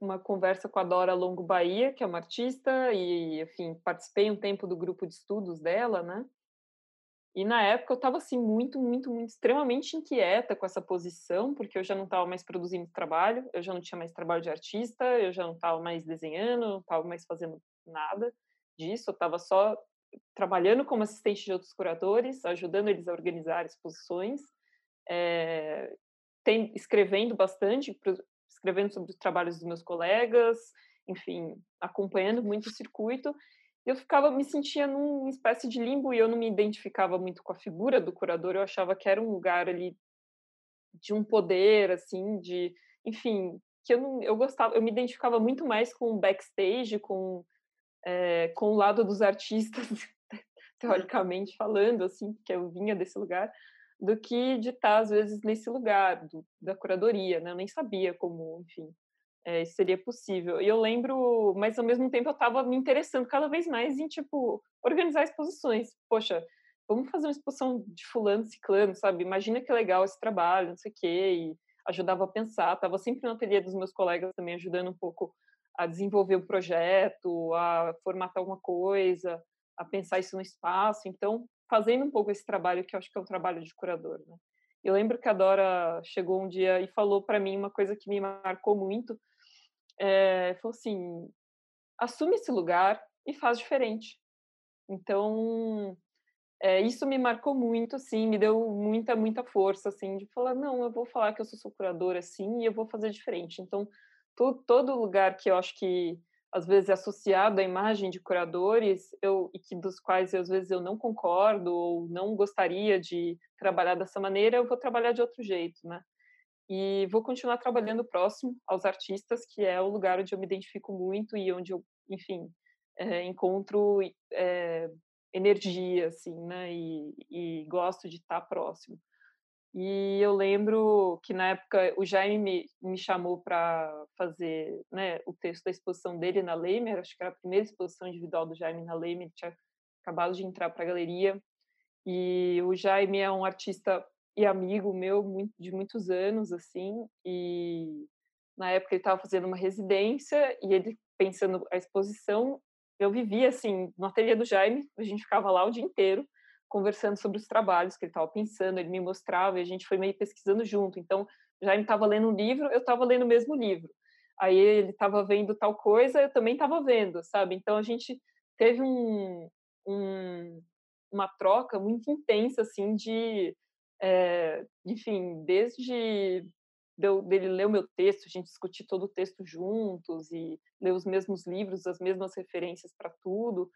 uma conversa com a Dora Longo Bahia, que é uma artista, e, enfim, participei um tempo do grupo de estudos dela, né? E na época eu estava assim muito, muito, muito extremamente inquieta com essa posição, porque eu já não estava mais produzindo trabalho, eu já não tinha mais trabalho de artista, eu já não estava mais desenhando, não estava mais fazendo nada disso, eu estava só trabalhando como assistente de outros curadores, ajudando eles a organizar exposições, é, tem, escrevendo bastante, escrevendo sobre os trabalhos dos meus colegas, enfim, acompanhando muito o circuito eu ficava me sentia numa espécie de limbo e eu não me identificava muito com a figura do curador eu achava que era um lugar ali de um poder assim de enfim que eu não eu gostava eu me identificava muito mais com o backstage com é, com o lado dos artistas *laughs* teoricamente falando assim que eu vinha desse lugar do que de estar às vezes nesse lugar do, da curadoria né eu nem sabia como enfim é, seria possível. E eu lembro, mas ao mesmo tempo eu estava me interessando cada vez mais em, tipo, organizar exposições. Poxa, vamos fazer uma exposição de fulano, ciclano, sabe? Imagina que legal esse trabalho, não sei o quê, e ajudava a pensar. Estava sempre no ateliê dos meus colegas também, ajudando um pouco a desenvolver o projeto, a formatar alguma coisa, a pensar isso no espaço. Então, fazendo um pouco esse trabalho, que eu acho que é um trabalho de curador, né? Eu lembro que a Dora chegou um dia e falou para mim uma coisa que me marcou muito, é, falou assim: assume esse lugar e faz diferente. Então, é, isso me marcou muito, assim, me deu muita, muita força, assim, de falar: não, eu vou falar que eu sou curadora, assim, e eu vou fazer diferente. Então, to, todo lugar que eu acho que às vezes é associado à imagem de curadores, eu, e que dos quais às vezes eu não concordo ou não gostaria de trabalhar dessa maneira, eu vou trabalhar de outro jeito, né? E vou continuar trabalhando próximo aos artistas, que é o lugar onde eu me identifico muito e onde eu, enfim, é, encontro é, energia, assim, né? E, e gosto de estar próximo. E eu lembro que na época o Jaime me, me chamou para fazer né, o texto da exposição dele na Leimer, acho que era a primeira exposição individual do Jaime na Leimer, ele tinha acabado de entrar para a galeria. E o Jaime é um artista e amigo meu de muitos anos, assim, e na época ele estava fazendo uma residência e ele pensando a exposição, eu vivia assim no ateliê do Jaime, a gente ficava lá o dia inteiro conversando sobre os trabalhos que ele estava pensando, ele me mostrava e a gente foi meio pesquisando junto. Então, Jaime estava lendo um livro, eu estava lendo o mesmo livro. Aí ele estava vendo tal coisa, eu também estava vendo, sabe? Então a gente teve um, um, uma troca muito intensa assim de é, enfim, desde deu, dele ler o meu texto, a gente discutir todo o texto juntos e ler os mesmos livros, as mesmas referências para tudo,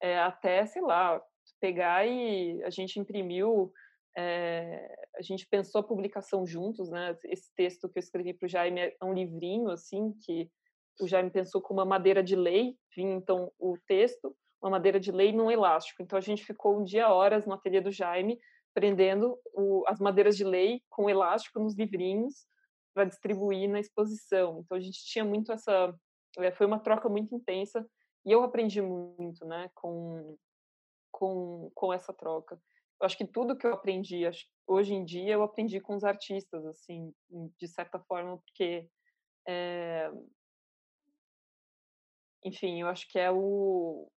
é, até, sei lá, pegar e a gente imprimiu, é, a gente pensou a publicação juntos, né? Esse texto que eu escrevi para o Jaime é um livrinho, assim, que o Jaime pensou com uma madeira de lei, vinha então o texto, uma madeira de lei num elástico. Então a gente ficou um dia horas no ateliê do Jaime prendendo o, as madeiras de lei com elástico nos livrinhos para distribuir na exposição. Então a gente tinha muito essa, é, foi uma troca muito intensa e eu aprendi muito, né, com com com essa troca. Eu acho que tudo que eu aprendi hoje em dia eu aprendi com os artistas, assim, de certa forma, porque é, enfim, eu acho que é o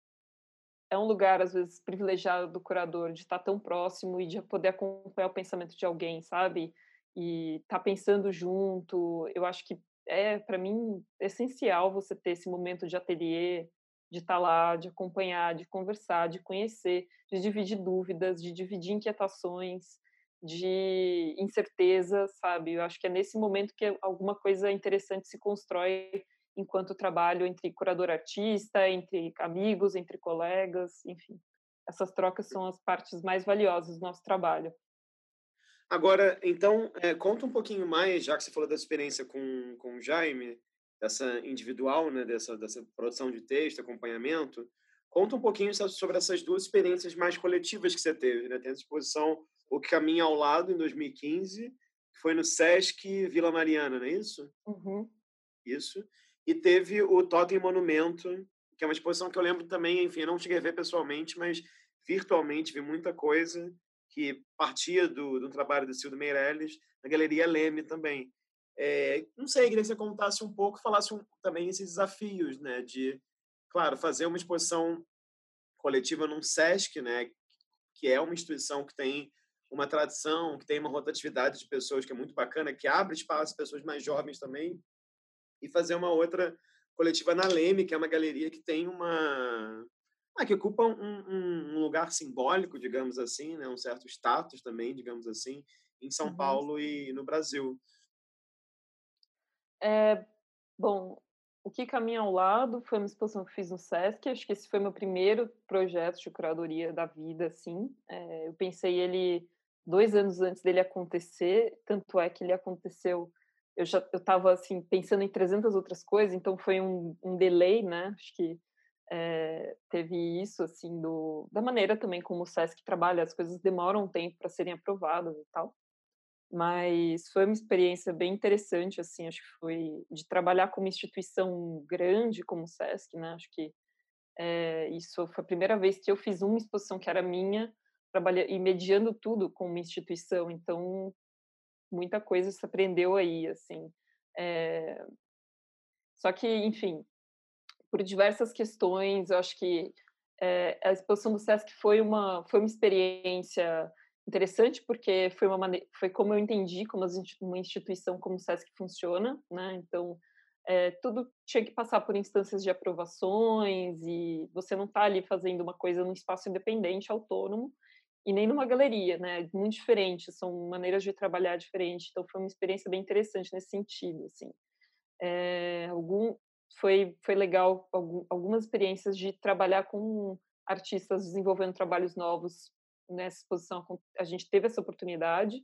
é um lugar, às vezes, privilegiado do curador, de estar tão próximo e de poder acompanhar o pensamento de alguém, sabe? E estar tá pensando junto. Eu acho que é, para mim, essencial você ter esse momento de ateliê, de estar tá lá, de acompanhar, de conversar, de conhecer, de dividir dúvidas, de dividir inquietações, de incerteza, sabe? Eu acho que é nesse momento que alguma coisa interessante se constrói enquanto trabalho entre curador-artista, entre amigos, entre colegas, enfim. Essas trocas são as partes mais valiosas do nosso trabalho. Agora, então, é, conta um pouquinho mais, já que você falou da experiência com, com o Jaime, dessa individual, né, dessa, dessa produção de texto, acompanhamento, conta um pouquinho sobre essas duas experiências mais coletivas que você teve. Né? Tem a exposição O que Caminha ao Lado, em 2015, que foi no Sesc Vila Mariana, não é isso? Uhum. Isso. E teve o Totem Monumento, que é uma exposição que eu lembro também, enfim, não cheguei a ver pessoalmente, mas virtualmente vi muita coisa que partia do, do trabalho do Cildo Meirelles, na Galeria Leme também. É, não sei, queria que você contasse um pouco, falasse um, também esses desafios, né, de, claro, fazer uma exposição coletiva num SESC, né, que é uma instituição que tem uma tradição, que tem uma rotatividade de pessoas que é muito bacana, que abre espaço para pessoas mais jovens também, e fazer uma outra coletiva na Leme, que é uma galeria que tem uma. Ah, que ocupa um, um, um lugar simbólico, digamos assim, né? um certo status também, digamos assim, em São uhum. Paulo e no Brasil. É, bom, o que caminha ao lado foi uma exposição que fiz no Sesc. Acho que esse foi meu primeiro projeto de curadoria da vida, assim. É, eu pensei ele dois anos antes dele acontecer, tanto é que ele aconteceu eu já eu estava assim pensando em 300 outras coisas, então foi um, um delay, né? Acho que é, teve isso assim do da maneira também como o Sesc trabalha, as coisas demoram um tempo para serem aprovadas e tal. Mas foi uma experiência bem interessante, assim, acho que foi de trabalhar com uma instituição grande como o Sesc, né? Acho que é, isso foi a primeira vez que eu fiz uma exposição que era minha, trabalhando e mediando tudo com uma instituição. Então muita coisa se aprendeu aí, assim. É... Só que, enfim, por diversas questões, eu acho que é, a exposição do Sesc foi uma foi uma experiência interessante porque foi uma foi como eu entendi como uma instituição como o Sesc funciona, né? Então é, tudo tinha que passar por instâncias de aprovações e você não está ali fazendo uma coisa num espaço independente, autônomo e nem numa galeria, né? Muito diferente, são maneiras de trabalhar diferentes. Então foi uma experiência bem interessante nesse sentido, assim. É, algum foi foi legal algum, algumas experiências de trabalhar com artistas desenvolvendo trabalhos novos nessa exposição. A gente teve essa oportunidade.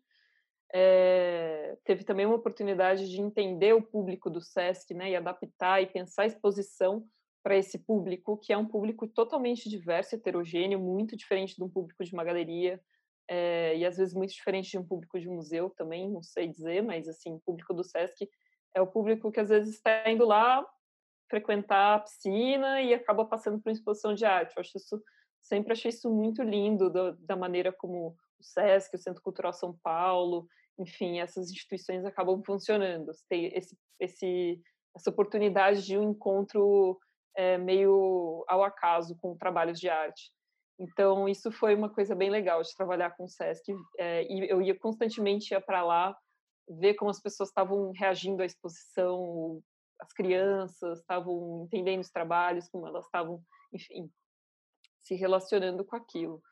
É, teve também uma oportunidade de entender o público do SESC, né, e adaptar e pensar a exposição para esse público, que é um público totalmente diverso, heterogêneo, muito diferente de um público de uma galeria, é, e às vezes muito diferente de um público de museu também, não sei dizer, mas assim, o público do SESC é o público que às vezes está indo lá frequentar a piscina e acaba passando por uma exposição de arte. Eu acho isso, sempre achei isso muito lindo, do, da maneira como o SESC, o Centro Cultural São Paulo, enfim, essas instituições acabam funcionando. Tem esse, esse, essa oportunidade de um encontro é, meio ao acaso com trabalhos de arte. Então, isso foi uma coisa bem legal de trabalhar com o SESC. É, e eu ia constantemente para lá ver como as pessoas estavam reagindo à exposição, as crianças estavam entendendo os trabalhos, como elas estavam, enfim, se relacionando com aquilo.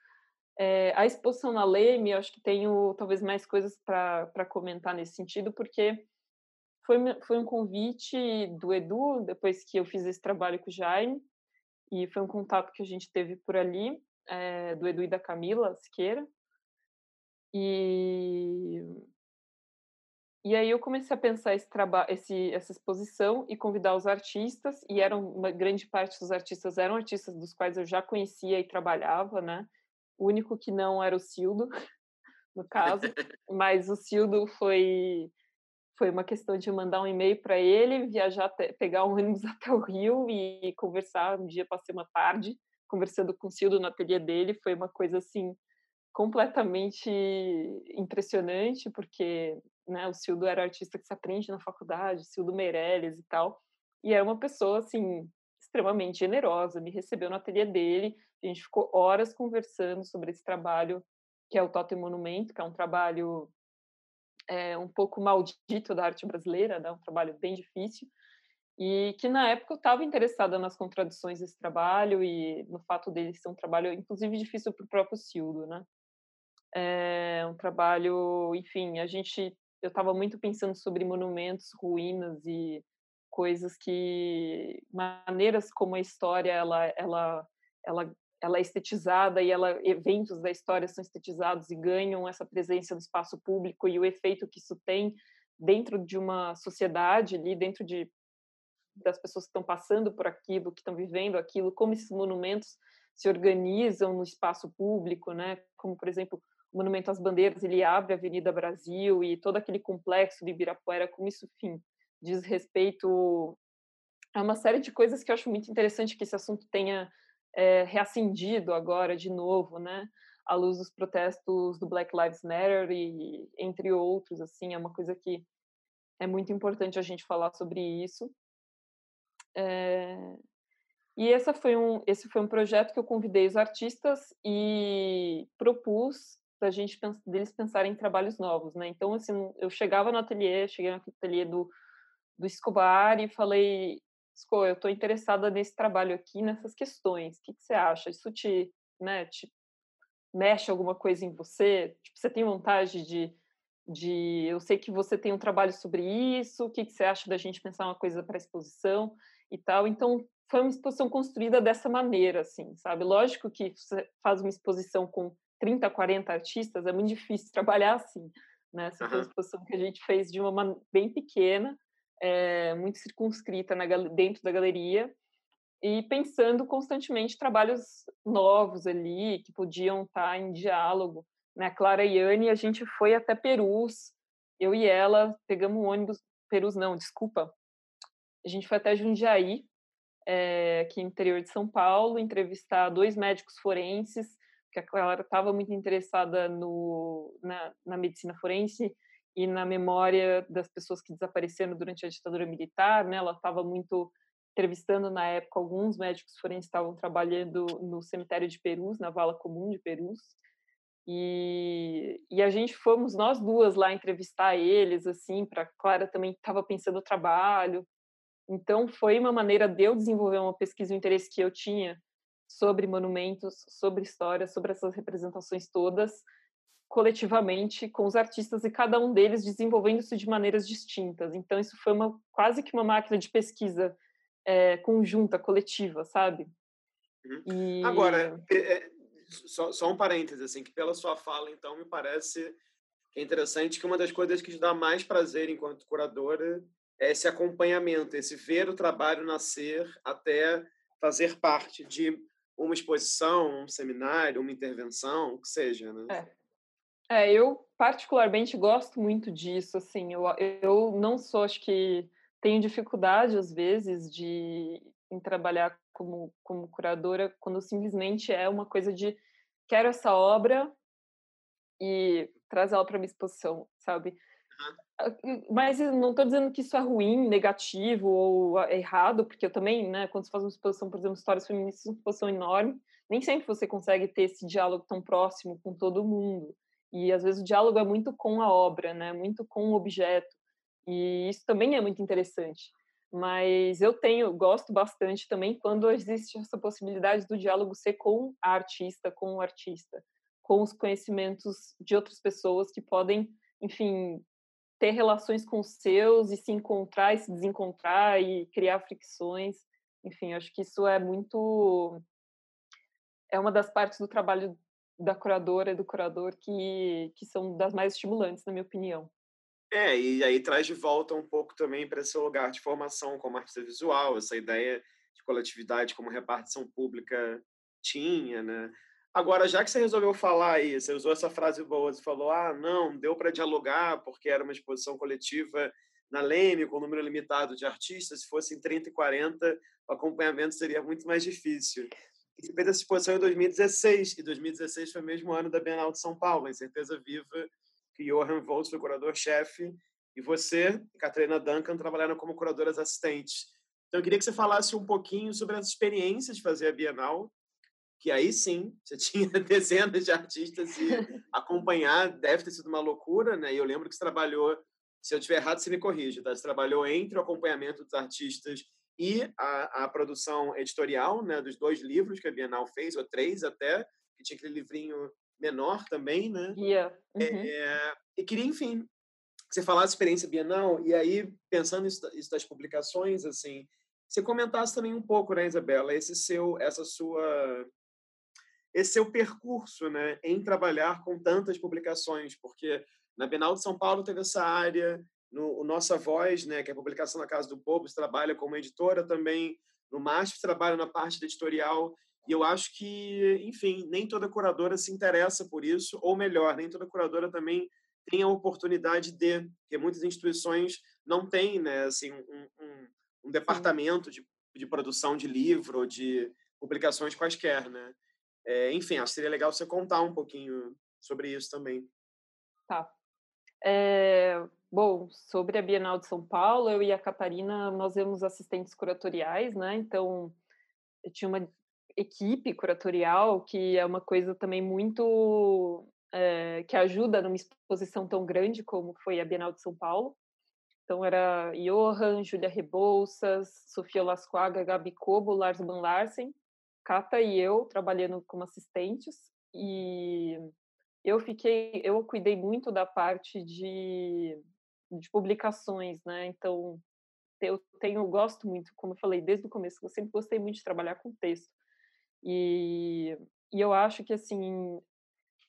É, a exposição na Leme, eu acho que tenho talvez mais coisas para comentar nesse sentido, porque foi, foi um convite do Edu, depois que eu fiz esse trabalho com o Jaime, e foi um contato que a gente teve por ali, é, do Edu e da Camila Siqueira. E, e aí eu comecei a pensar esse trabalho, esse, essa exposição e convidar os artistas, e eram uma grande parte dos artistas eram artistas dos quais eu já conhecia e trabalhava, né? O único que não era o Cildo, *laughs* no caso, *laughs* mas o Cildo foi foi uma questão de mandar um e-mail para ele, viajar, pegar um *laughs* ônibus até o Rio e conversar. Um dia passei uma tarde conversando com o Cildo no ateliê dele, foi uma coisa assim completamente impressionante, porque né, o Cildo era artista que se aprende na faculdade, Cildo Meirelles e tal, e era uma pessoa assim extremamente generosa, me recebeu no ateliê dele, a gente ficou horas conversando sobre esse trabalho que é o Totem Monumento, que é um trabalho é, um pouco maldito da arte brasileira, né? um trabalho bem difícil, e que na época eu estava interessada nas contradições desse trabalho e no fato dele ser um trabalho, inclusive, difícil para o próprio Sildo, né? É um trabalho, enfim, a gente, eu estava muito pensando sobre monumentos, ruínas e coisas que maneiras como a história ela ela ela ela é estetizada e ela eventos da história são estetizados e ganham essa presença no espaço público e o efeito que isso tem dentro de uma sociedade ali dentro de das pessoas que estão passando por aquilo, que estão vivendo aquilo, como esses monumentos se organizam no espaço público, né? Como por exemplo o Monumento às Bandeiras, ele abre a Avenida Brasil e todo aquele complexo de Ibirapuera, como isso, enfim, diz respeito a uma série de coisas que eu acho muito interessante que esse assunto tenha é, reacendido agora de novo, né? À luz dos protestos do Black Lives Matter e entre outros, assim, é uma coisa que é muito importante a gente falar sobre isso. É... E essa foi um, esse foi um projeto que eu convidei os artistas e propus da gente deles pensarem em trabalhos novos, né? Então, assim, eu chegava no ateliê, cheguei no ateliê do, do Escobar e falei, Esco, eu estou interessada nesse trabalho aqui, nessas questões. O que, que, você acha? Isso te, né, te mexe alguma coisa em você? Tipo, você tem vontade de, de... Eu sei que você tem um trabalho sobre isso. O que, que você acha da gente pensar uma coisa para exposição e tal? Então, foi uma exposição construída dessa maneira, assim, sabe? Lógico que você faz uma exposição com 30, 40 artistas, é muito difícil *laughs* trabalhar assim. Né? Essa uhum. exposição que a gente fez de uma bem pequena, é, muito circunscrita na, dentro da galeria, e pensando constantemente trabalhos novos ali, que podiam estar em diálogo. Né? Clara e Anne, a gente foi até Perus, eu e ela pegamos um ônibus, Perus não, desculpa, a gente foi até Jundiaí, é, aqui no interior de São Paulo, entrevistar dois médicos forenses que a Clara estava muito interessada no, na, na, medicina forense e na memória das pessoas que desapareceram durante a ditadura militar, né? Ela estava muito entrevistando na época alguns médicos forenses estavam trabalhando no cemitério de Perus, na vala comum de Perus. E, e a gente fomos nós duas lá entrevistar eles assim, para Clara também estava pensando no trabalho. Então foi uma maneira de eu desenvolver uma pesquisa, um interesse que eu tinha sobre monumentos, sobre história, sobre essas representações todas, coletivamente com os artistas e cada um deles desenvolvendo isso de maneiras distintas. Então isso foi uma quase que uma máquina de pesquisa é, conjunta, coletiva, sabe? Uhum. E... Agora, é, só, só, um parêntese assim, que pela sua fala, então me parece que é interessante que uma das coisas que te dá mais prazer enquanto curadora é esse acompanhamento, esse ver o trabalho nascer até fazer parte de uma exposição, um seminário, uma intervenção, o que seja, né? É. é. eu particularmente gosto muito disso, assim, eu, eu não sou, acho que tenho dificuldade às vezes de em trabalhar como, como curadora quando simplesmente é uma coisa de quero essa obra e traz ela para minha exposição, sabe? Mas não estou dizendo que isso é ruim, negativo ou errado, porque eu também, né, quando você faz uma exposição, por exemplo, histórias feministas, uma exposição enorme, nem sempre você consegue ter esse diálogo tão próximo com todo mundo. E às vezes o diálogo é muito com a obra, né, muito com o objeto. E isso também é muito interessante. Mas eu tenho, gosto bastante também quando existe essa possibilidade do diálogo ser com a artista, com o artista, com os conhecimentos de outras pessoas que podem, enfim, ter relações com os seus e se encontrar e se desencontrar e criar fricções. Enfim, acho que isso é muito. É uma das partes do trabalho da curadora e do curador que, que são das mais estimulantes, na minha opinião. É, e aí traz de volta um pouco também para esse lugar de formação como artista visual, essa ideia de coletividade como repartição pública tinha, né? Agora, já que você resolveu falar aí, você usou essa frase boa, você falou, ah, não, deu para dialogar porque era uma exposição coletiva na Leme, com um número limitado de artistas, se fossem 30 e 40, o acompanhamento seria muito mais difícil. E você fez essa exposição em 2016, e 2016 foi o mesmo ano da Bienal de São Paulo, em certeza viva, que Johan Voltz foi curador-chefe, e você, Catarina Duncan, trabalharam como curadoras assistentes. Então, eu queria que você falasse um pouquinho sobre as experiências de fazer a Bienal, que aí sim, você *laughs* tinha dezenas de artistas e acompanhar deve ter sido uma loucura, né? E eu lembro que você trabalhou, se eu estiver errado, você me corrige, tá? Você trabalhou entre o acompanhamento dos artistas e a, a produção editorial, né? Dos dois livros que a Bienal fez, ou três até, que tinha aquele livrinho menor também, né? Yeah. Uhum. É, e queria, enfim, que você falasse experiência bienal, e aí, pensando nisso, isso das publicações, assim, você comentasse também um pouco, né, Isabela, esse seu, essa sua, esse seu percurso, né, em trabalhar com tantas publicações, porque na Bienal de São Paulo teve essa área, no Nossa Voz, né, que é a publicação na Casa do Povo, você trabalha como editora também, no MASP trabalha na parte editorial, e eu acho que, enfim, nem toda curadora se interessa por isso, ou melhor, nem toda curadora também tem a oportunidade de, porque muitas instituições não têm, né, assim, um, um, um departamento de, de produção de livro, de publicações quaisquer, né? É, enfim, acho que seria legal você contar um pouquinho sobre isso também. Tá. É, bom, sobre a Bienal de São Paulo, eu e a Catarina, nós éramos assistentes curatoriais, né? Então, eu tinha uma equipe curatorial, que é uma coisa também muito é, que ajuda numa exposição tão grande como foi a Bienal de São Paulo. Então era Johan, Júlia Rebouças, Sofia Lasquaga, Gabi Cobo, Lars Van Larsen, Cata e eu trabalhando como assistentes e eu fiquei, eu cuidei muito da parte de, de publicações, né? Então eu tenho, gosto muito, como eu falei desde o começo, eu sempre gostei muito de trabalhar com texto. E, e eu acho que assim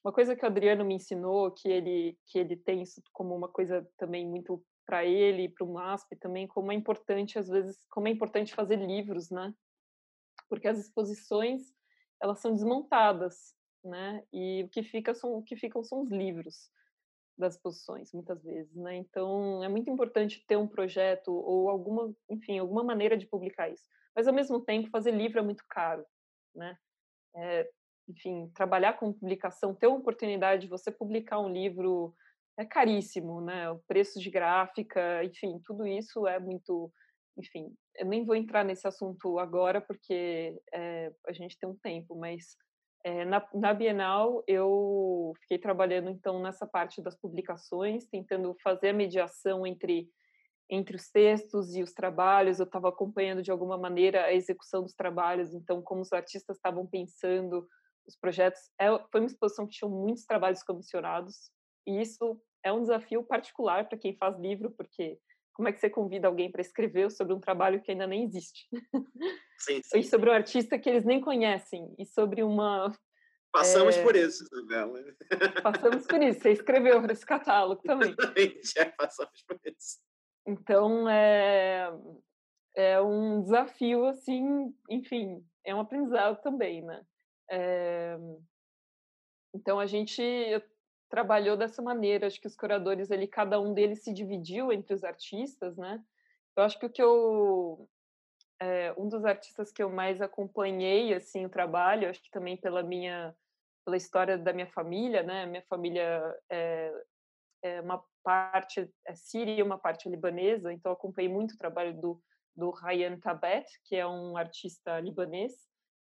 uma coisa que o Adriano me ensinou, que ele que ele tem isso como uma coisa também muito para ele para o MASP também, como é importante às vezes, como é importante fazer livros, né? Porque as exposições elas são desmontadas, né? E o que fica são o que ficam são os livros das exposições muitas vezes, né? Então é muito importante ter um projeto ou alguma, enfim, alguma maneira de publicar isso. Mas ao mesmo tempo fazer livro é muito caro, né? É, enfim, trabalhar com publicação, ter a oportunidade de você publicar um livro é caríssimo, né? O preço de gráfica, enfim, tudo isso é muito, enfim, eu nem vou entrar nesse assunto agora porque é, a gente tem um tempo, mas é, na, na, Bienal eu fiquei trabalhando então nessa parte das publicações, tentando fazer a mediação entre entre os textos e os trabalhos, eu estava acompanhando de alguma maneira a execução dos trabalhos, então como os artistas estavam pensando os projetos. É, foi uma exposição que tinha muitos trabalhos comissionados, e isso é um desafio particular para quem faz livro, porque como é que você convida alguém para escrever sobre um trabalho que ainda nem existe? Sim, sim. e sobre um artista que eles nem conhecem, e sobre uma. Passamos é... por isso, Isabela. Passamos por isso. Você escreveu para esse catálogo também. Exatamente, é, passamos por isso. Então, é, é um desafio, assim, enfim, é um aprendizado também, né? É... Então a gente trabalhou dessa maneira. Acho que os curadores ali, cada um deles se dividiu entre os artistas, né? Eu acho que o que eu é, um dos artistas que eu mais acompanhei assim o trabalho, acho que também pela minha pela história da minha família, né? Minha família é, é uma parte é síria uma parte libanesa, então acompanhei muito o trabalho do do Ryan Tabet, que é um artista libanês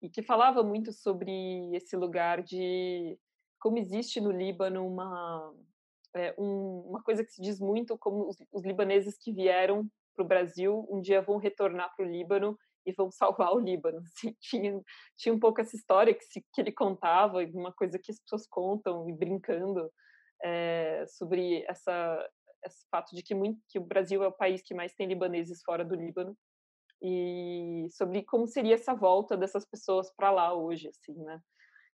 e que falava muito sobre esse lugar de como existe no Líbano uma é, um, uma coisa que se diz muito como os, os libaneses que vieram para o Brasil um dia vão retornar para o Líbano e vão salvar o Líbano. *laughs* Assim, tinha, tinha um pouco essa história que, se, que ele contava, uma coisa que as pessoas contam e brincando é, sobre essa, esse fato de que, muito, que o Brasil é o país que mais tem libaneses fora do Líbano e sobre como seria essa volta dessas pessoas para lá hoje, assim, né?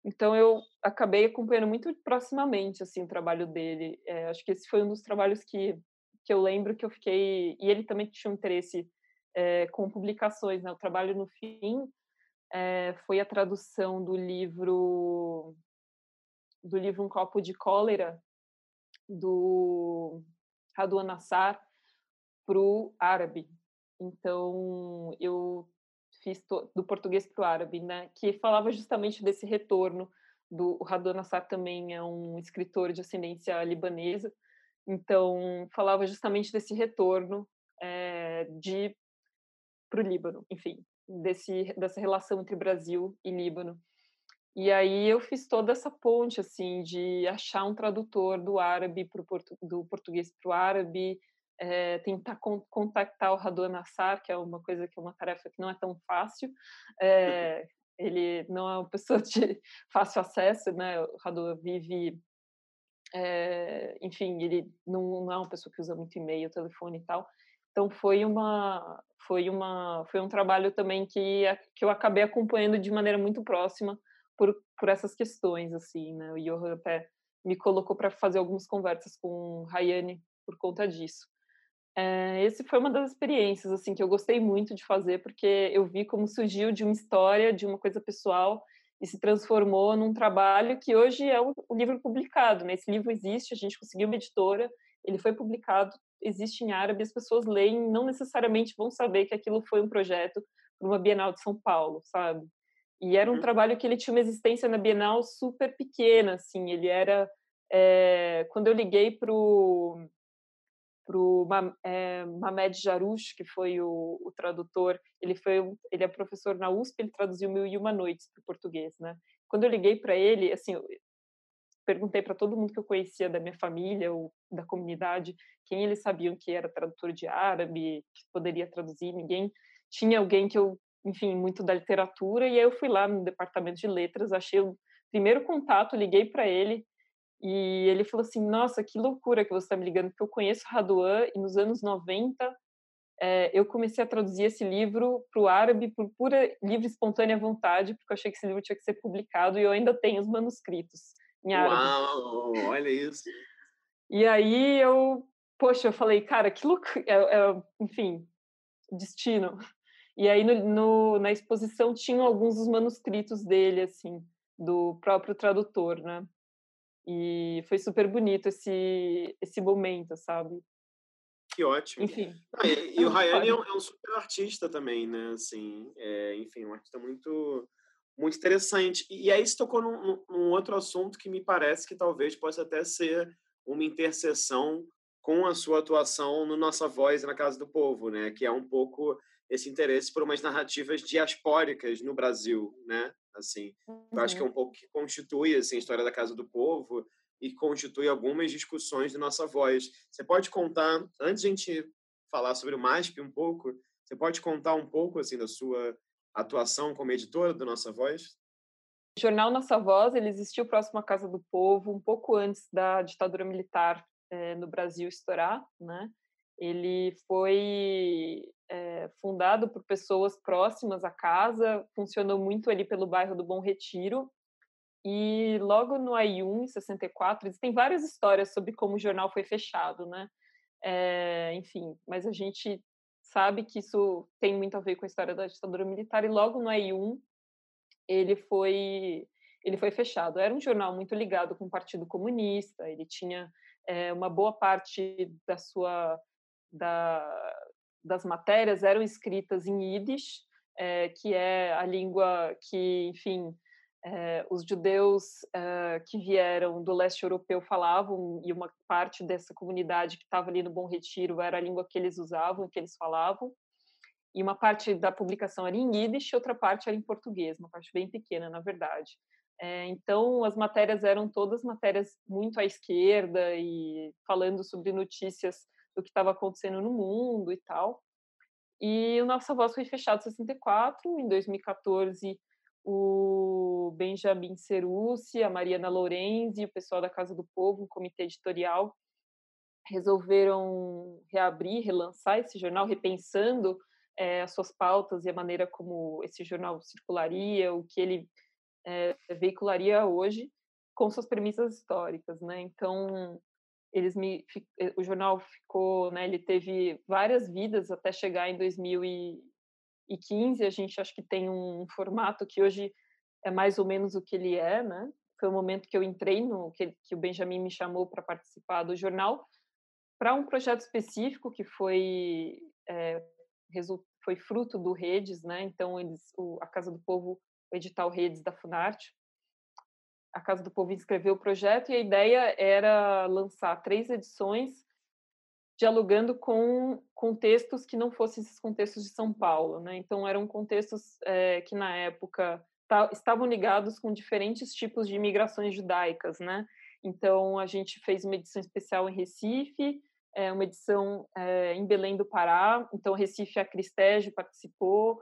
Então eu acabei acompanhando muito proximamente assim o trabalho dele. É, acho que esse foi um dos trabalhos que que eu lembro que eu fiquei e ele também tinha um interesse é, com publicações. Né? O trabalho no fim é, foi a tradução do livro do livro Um Copo de Cólera do Radwan Nassar para o árabe. Então, eu fiz do português para o árabe, né? Que falava justamente desse retorno do o Radon Assar também é um escritor de ascendência libanesa, então falava justamente desse retorno é, de para o Líbano, enfim, desse, dessa relação entre Brasil e Líbano. E aí eu fiz toda essa ponte, assim, de achar um tradutor do árabe pro portu do português para o árabe, é, tentar con contactar o Radouan Nassar, que é uma coisa que é uma tarefa que não é tão fácil. É, ele não é uma *laughs* pessoa de fácil acesso, né? O Radouan vive, é, enfim, ele não, não é uma pessoa que usa muito e-mail, telefone e tal. Então foi uma foi uma foi um trabalho também que que eu acabei acompanhando de maneira muito próxima por, por essas questões, assim, né? O Johan até me colocou para fazer algumas conversas com Rayane por conta disso. É, esse foi uma das experiências, assim, que eu gostei muito de fazer, porque eu vi como surgiu de uma história, de uma coisa pessoal, e se transformou num trabalho que hoje é o, livro publicado, né? Esse livro existe, a gente conseguiu uma editora, ele foi publicado, existe em árabe, as pessoas leem, não necessariamente vão saber que aquilo foi um projeto para uma Bienal de São Paulo, sabe? E era um uhum. trabalho que ele tinha uma existência na Bienal super pequena, assim, ele era... É, quando eu liguei para o é, Mamed Jarouche, que foi o, o, tradutor, ele foi ele é professor na USP, ele traduziu Mil e Uma Noites para o português, né? Quando eu liguei para ele, assim, eu perguntei para todo mundo que eu conhecia da minha família ou da comunidade quem eles sabiam que era tradutor de árabe, que poderia traduzir, ninguém tinha alguém que eu enfim, muito da literatura, e aí eu fui lá no departamento de letras, achei o primeiro contato, liguei para ele, e ele falou assim: Nossa, que loucura que você está me ligando, porque eu conheço Raduan, e nos anos 90 é, eu comecei a traduzir esse livro para o árabe por pura livre espontânea vontade, porque eu achei que esse livro tinha que ser publicado, e eu ainda tenho os manuscritos em árabe. Uau, olha isso! E aí eu, poxa, eu falei, cara, que loucura, é, é, enfim, destino. E aí no, no, na exposição tinham alguns dos manuscritos dele, assim, do próprio tradutor, né? E foi super bonito esse esse momento, sabe? Que ótimo. Enfim. Ah, e, *laughs* e, o Rayane é um, é um, super artista também, né? Assim, é, enfim, um artista muito muito interessante. E aí se tocou num, num outro assunto que me parece que talvez possa até ser uma interseção com a sua atuação no Nossa Voz na Casa do Povo, né? Que é um pouco esse interesse por umas narrativas diaspóricas no Brasil, né? Assim, uhum. eu acho que é uhum. um pouco que constitui assim, a história da Casa do Povo e constitui algumas discussões de nossa voz. Você pode contar, antes de a gente falar sobre o MASP um pouco, você pode contar um pouco assim da sua atuação como editora do Nossa Voz? O jornal Nossa Voz ele existiu próximo à Casa do Povo um pouco antes da ditadura militar é, no Brasil estourar, né? Ele foi é, fundado por pessoas próximas à casa, funcionou muito ali pelo bairro do Bom Retiro. E logo no AI1, em 64, existem várias histórias sobre como o jornal foi fechado, né? É, enfim, mas a gente sabe que isso tem muito a ver com a história da ditadura militar e logo no AI1 ele foi ele foi fechado. Era um jornal muito ligado com o Partido Comunista, ele tinha é, uma boa parte da sua da, das matérias eram escritas em Yiddish, é, que é a língua que, enfim, é, os judeus é, que vieram do leste europeu falavam, e uma parte dessa comunidade que estava ali no Bom Retiro era a língua que eles usavam, que eles falavam. E uma parte da publicação era em Yiddish, outra parte era em português, uma parte bem pequena, na verdade. É, então, as matérias eram todas matérias muito à esquerda e falando sobre notícias do que estava acontecendo no mundo e tal. E o Nossa Voz foi fechado em 64, em 2014 o Benjamin Cerucci, a Mariana Lorenzi o pessoal da Casa do Povo, um comitê editorial, resolveram reabrir, relançar esse jornal, repensando é, as suas pautas e a maneira como esse jornal circularia, o que ele é, veicularia hoje, com suas premissas históricas, né? Então, eles me eh, o jornal ficou, né, ele teve várias vidas até chegar em 2015, a gente acho que tem um formato que hoje é mais ou menos o que ele é, né? Foi o momento que eu entrei no que, que o Benjamin me chamou para participar do jornal para um projeto específico que foi é, foi fruto do Redes, né? Então eles o, a Casa do Povo, o edital Redes da Funarte, a Casa do Povo inscreveu o projeto e a ideia era lançar três edições dialogando com contextos que não fossem esses contextos de São Paulo, né? Então eram contextos é, que na época estavam ligados com diferentes tipos de imigrações judaicas, né? Então a gente fez uma edição especial em Recife, é, uma edição é, em Belém do Pará. Então Recife a Cristégio participou,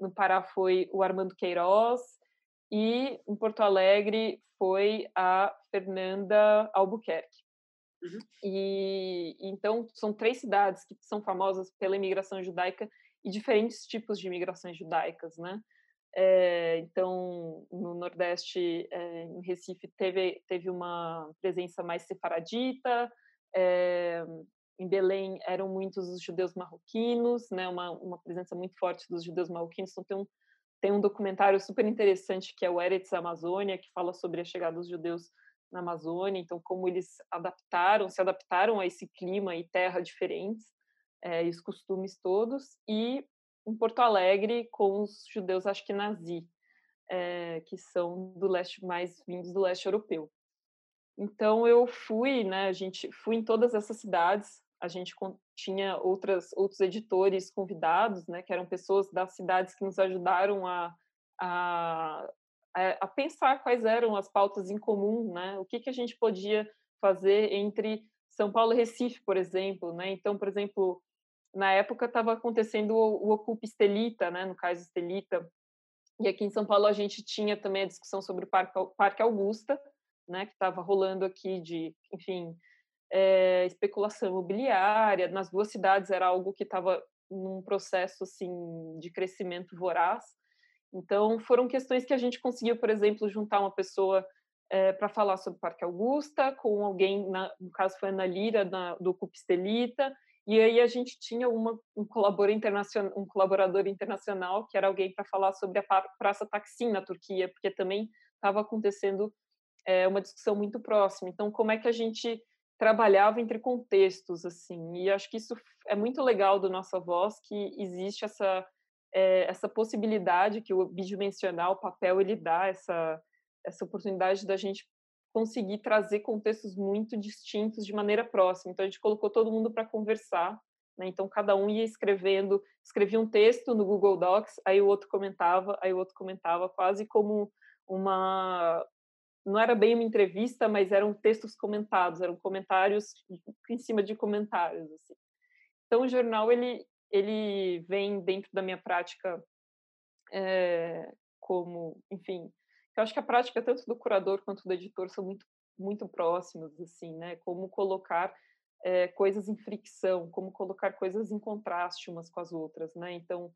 no Pará foi o Armando Queiroz e em Porto Alegre foi a Fernanda Albuquerque. Uhum. E então são três cidades que são famosas pela imigração judaica e diferentes tipos de imigrações judaicas, né? É, então, no Nordeste, é, em Recife, teve, teve uma presença mais separadita. É, em Belém eram muitos os judeus marroquinos, né? Uma, uma presença muito forte dos judeus marroquinos. Então, tem um, tem um documentário super interessante que é o Eretz Amazônia, que fala sobre a chegada dos judeus na Amazônia, então como eles adaptaram, se adaptaram a esse clima e terra diferentes, é, e os costumes todos, e em Porto Alegre com os judeus ashkenazi, é, que são do leste mais vindos do leste europeu. Então eu fui, né, a gente fui em todas essas cidades, a gente tinha outras outros editores convidados, né, que eram pessoas das cidades que nos ajudaram a, a é, a pensar quais eram as pautas em comum, né? O que, que a gente podia fazer entre São Paulo e Recife, por exemplo, né? Então, por exemplo, na época estava acontecendo o, o Ocupa Estelita, né? No caso Estelita, e aqui em São Paulo a gente tinha também a discussão sobre o Parque, Parque Augusta, né? Que estava rolando aqui de, enfim, é, especulação imobiliária. Nas duas cidades era algo que estava num processo assim de crescimento voraz. Então, foram questões que a gente conseguiu, por exemplo, juntar uma pessoa é, eh, para falar sobre o Parque Augusta, com alguém, na, no caso foi Ana Lira, na, do Cupstelita, e aí a gente tinha uma, um, colaborador internacional, um colaborador internacional, que era alguém para falar sobre a Praça Taksim na Turquia, porque também estava acontecendo é, uma discussão muito próxima. Então, como é que a gente trabalhava entre contextos, assim? E acho que isso é muito legal do Nossa Voz, que existe essa é, essa possibilidade que o bidimensional, o papel, ele dá essa, essa oportunidade da gente conseguir trazer contextos muito distintos de maneira próxima. Então, a gente colocou todo mundo para conversar, né? então cada um ia escrevendo, escrevia um texto no Google Docs, aí o outro comentava, aí o outro comentava, quase como uma não era bem uma entrevista, mas eram textos comentados, eram comentários em cima de comentários assim. Então o jornal ele ele vem dentro da minha prática é, como, enfim, eu acho que a prática tanto do curador quanto do editor são muito muito próximos, assim, né? Como colocar é, coisas em fricção, como colocar coisas em contraste umas com as outras, né? Então,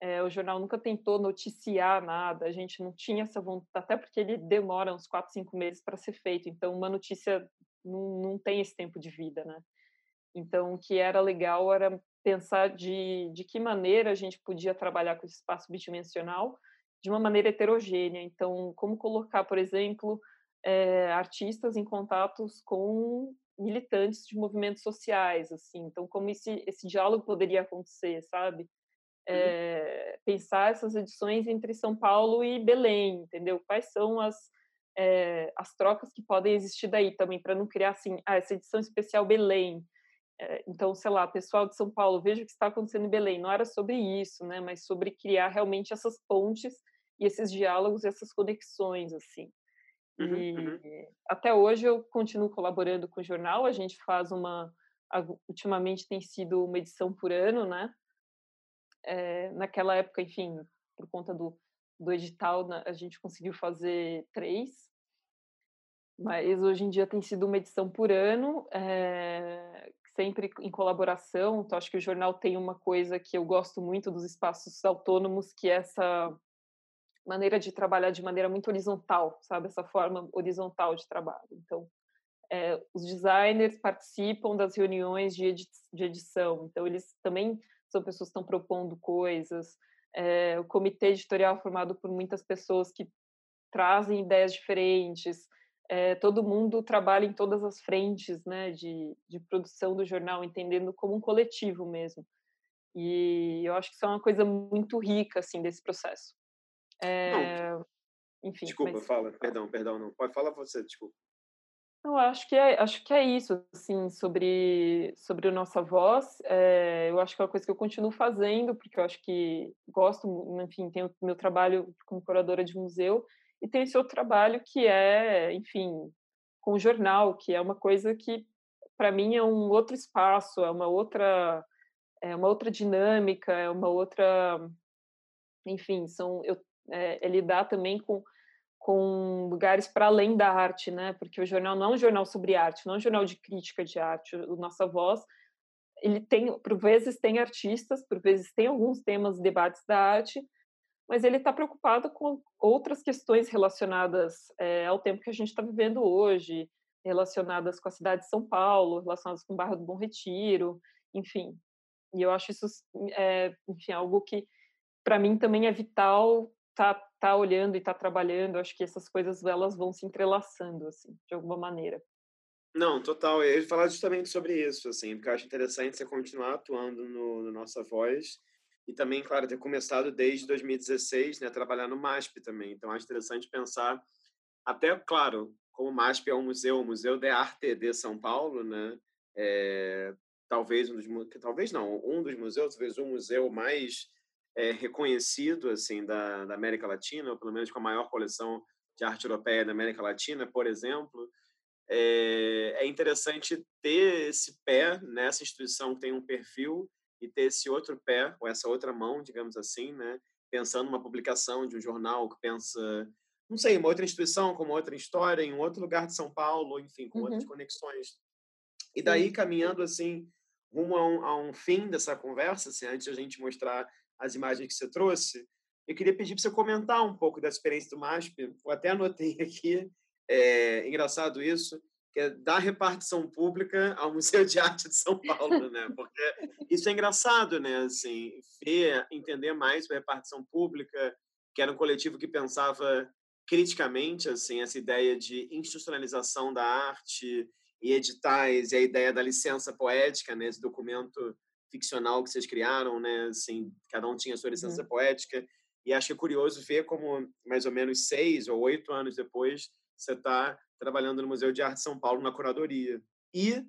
é, o jornal nunca tentou noticiar nada, a gente não tinha essa vontade, até porque ele demora uns quatro, cinco meses para ser feito, então uma notícia não, não tem esse tempo de vida, né? Então, o que era legal era pensar de, de que maneira a gente podia trabalhar com esse espaço bidimensional de uma maneira heterogênea. Então, como colocar, por exemplo, é, artistas em contatos com militantes de movimentos sociais, assim. Então, como esse, esse diálogo poderia acontecer, sabe? É, pensar essas edições entre São Paulo e Belém, entendeu? Quais são as, é, as trocas que podem existir daí também, para não criar assim, ah, essa edição especial Belém, eh, então, sei lá, pessoal de São Paulo, veja o que está acontecendo em Belém. Não era sobre isso, né? Mas sobre criar realmente essas pontes e esses diálogos e essas conexões, assim. Uhum, e uhum. até hoje eu continuo colaborando com o jornal. A gente faz uma, ultimamente tem sido uma edição por ano, né? É, naquela época, enfim, por conta do, do edital, a gente conseguiu fazer três. Mas hoje em dia tem sido uma edição por ano. É, sempre em colaboração. Então, acho que o jornal tem uma coisa que eu gosto muito dos espaços autônomos, que é essa maneira de trabalhar de maneira muito horizontal, sabe? Essa forma horizontal de trabalho. Então, é, os designers participam das reuniões de, edi de, edição, então eles também são pessoas que estão propondo coisas. É, o comitê editorial formado por muitas pessoas que trazem ideias diferentes é, todo mundo trabalha em todas as frentes né, de, de produção do jornal, entendendo como um coletivo mesmo. E eu acho que isso é uma coisa muito rica assim desse processo. É, enfim. Desculpa, mas... fala, perdão, perdão, não. Pode falar você, desculpa. Eu acho que é, acho que é isso, assim, sobre, sobre a nossa voz. É, eu acho que é uma coisa que eu continuo fazendo, porque eu acho que gosto, enfim, tenho meu trabalho como curadora de museu e tem esse outro trabalho que é, enfim, com o jornal, que é uma coisa que para mim é um outro espaço, é uma outra é uma outra dinâmica, é uma outra, enfim, são eu é, é lidar também com com lugares para além da arte, né? Porque o jornal não é um jornal sobre arte, não é um jornal de crítica de arte. O Nossa Voz, ele tem, por vezes tem artistas, por vezes tem alguns temas, debates da arte, mas ele está preocupado com outras questões relacionadas é, ao tempo que a gente está vivendo hoje, relacionadas com a cidade de São Paulo, relacionadas com o bairro do Bom Retiro, enfim. E eu acho isso, é, enfim, algo que para mim também é vital tá, tá olhando e tá trabalhando, acho que essas coisas elas vão se entrelaçando, assim, de alguma maneira. Não, total. Eu ia falar justamente sobre isso, assim, porque eu acho interessante você continuar atuando no, no Nossa Voz e também, claro, ter começado desde 2016, né, trabalhar no MASP também. Então, acho interessante pensar, até, claro, como o MASP é um museu, o Museu de Arte de São Paulo, né, é, talvez um dos, talvez não, um dos museus, talvez um museu mais é, reconhecido assim da, da, América Latina, ou pelo menos com a maior coleção de arte europeia da América Latina, por exemplo, é, é interessante ter esse pé nessa instituição que tem um perfil e ter esse outro pé, ou essa outra mão, digamos assim, né? pensando numa publicação de um jornal que pensa, não sei, uma outra instituição, com uma outra história, em um outro lugar de São Paulo, enfim, com uhum. outras conexões. E daí, caminhando assim, rumo a um, a um fim dessa conversa, assim, antes de a gente mostrar as imagens que você trouxe, eu queria pedir para você comentar um pouco da experiência do MASP. Eu até anotei *laughs* aqui, é engraçado isso, que é da repartição pública ao Museu de Arte de São Paulo, né? *laughs* Porque isso é engraçado, né? Assim, ver, entender mais a repartição pública, que era um coletivo que pensava criticamente assim essa ideia de institucionalização da arte e editais e a ideia da licença poética, né? Esse documento ficcional que vocês criaram, né? Assim, cada um tinha sua licença uhum. poética. E acho que é curioso ver como, mais ou menos seis ou oito anos depois, você está trabalhando no Museu de Arte de São Paulo na curadoria. E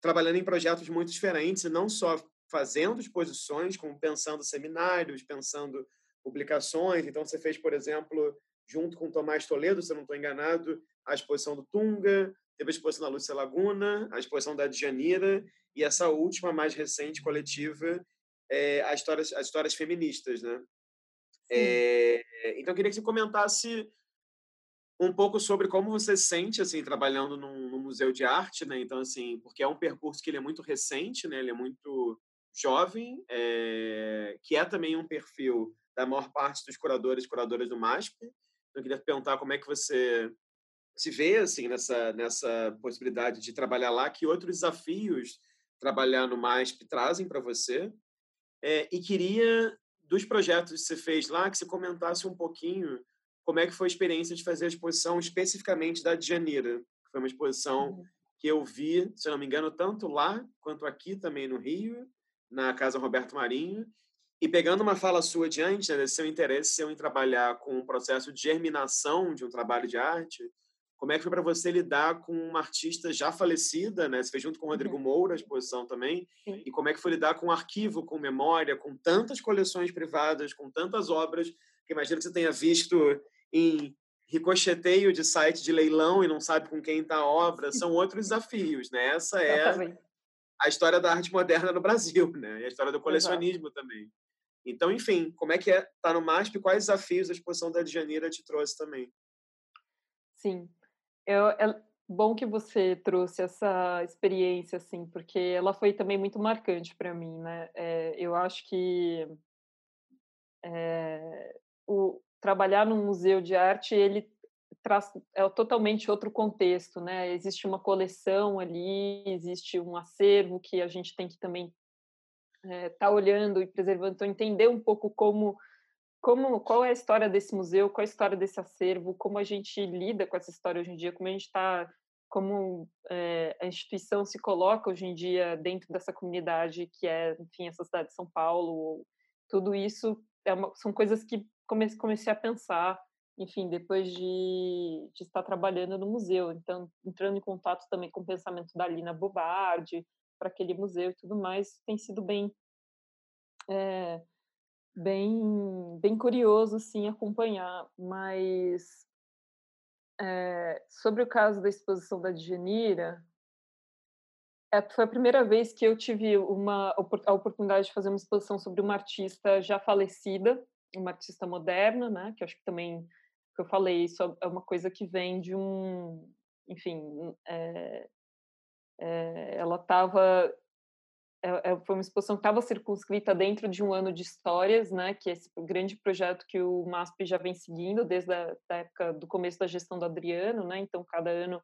trabalhando em projetos muito diferentes, não só fazendo exposições, como pensando seminários, pensando publicações. Então, você fez, por exemplo, junto com Tomás Toledo, se eu não estou enganado, a exposição do Tunga, teve a exposição da Lúcia Laguna, a exposição da Djanira, e essa última, mais recente, coletiva, é as, histórias, as histórias feministas, né? É, então, eu queria que você comentasse um pouco sobre como você se sente, assim, trabalhando num, num, museu de arte, né? Então, assim, porque é um percurso que ele é muito recente, né? Ele é muito jovem, é, que é também um perfil da maior parte dos curadores e curadoras do MASP. Então, eu queria perguntar como é que você se vê, assim, nessa, nessa possibilidade de trabalhar lá, que outros desafios trabalhar no MASP trazem para você. É, e queria, dos projetos que você fez lá, que você comentasse um pouquinho como é que foi a experiência de fazer a exposição especificamente da Djanira. Foi uma exposição uhum. que eu vi, se não me engano, tanto lá quanto aqui também no Rio, na Casa Roberto Marinho. E pegando uma fala sua diante, né, desse seu interesse seu em trabalhar com um processo de germinação de um trabalho de arte, como é que foi para você lidar com uma artista já falecida, né? Você fez junto com o Rodrigo uhum. Moura a exposição também. Sim. E como é que foi lidar com um arquivo, com memória, com tantas coleções privadas, com tantas obras, que imagino que você tenha visto em ricocheteio de site de leilão e não sabe com quem está a obra. São outros desafios, né? Essa é a história da arte moderna no Brasil, né? E a história do colecionismo Exato. também. Então, enfim, como é que é estar tá no MASP? Quais desafios a exposição da Janeiro te trouxe também? Sim. Eu, é bom que você trouxe essa experiência, assim, porque ela foi também muito marcante para mim, né? É, eu acho que é, o trabalhar num museu de arte ele traz é totalmente outro contexto, né? Existe uma coleção ali, existe um acervo que a gente tem que também estar é, tá olhando e preservando, então entender um pouco como como qual é a história desse museu, qual é a história desse acervo, como a gente lida com essa história hoje em dia, como a gente está, como é, a instituição se coloca hoje em dia dentro dessa comunidade que é, enfim, essa cidade de São Paulo, tudo isso é uma, são coisas que comecei, comecei a pensar enfim, depois de, de estar trabalhando no museu. Então, entrando em contato também com o pensamento da Lina Bobardi, para aquele museu e tudo mais, tem sido bem é, bem bem curioso sim acompanhar, mas é, sobre o caso da exposição da Djanira, é, foi a primeira vez que eu tive uma a oportunidade de fazer uma exposição sobre uma artista já falecida, uma artista moderna, né? Que acho que também que eu falei isso é uma coisa que vem de um, enfim, é, é, ela estava é, é, foi uma exposição que estava circunscrita dentro de um ano de histórias, né, que é esse grande projeto que o MASP já vem seguindo desde a época do começo da gestão do Adriano, né, então cada ano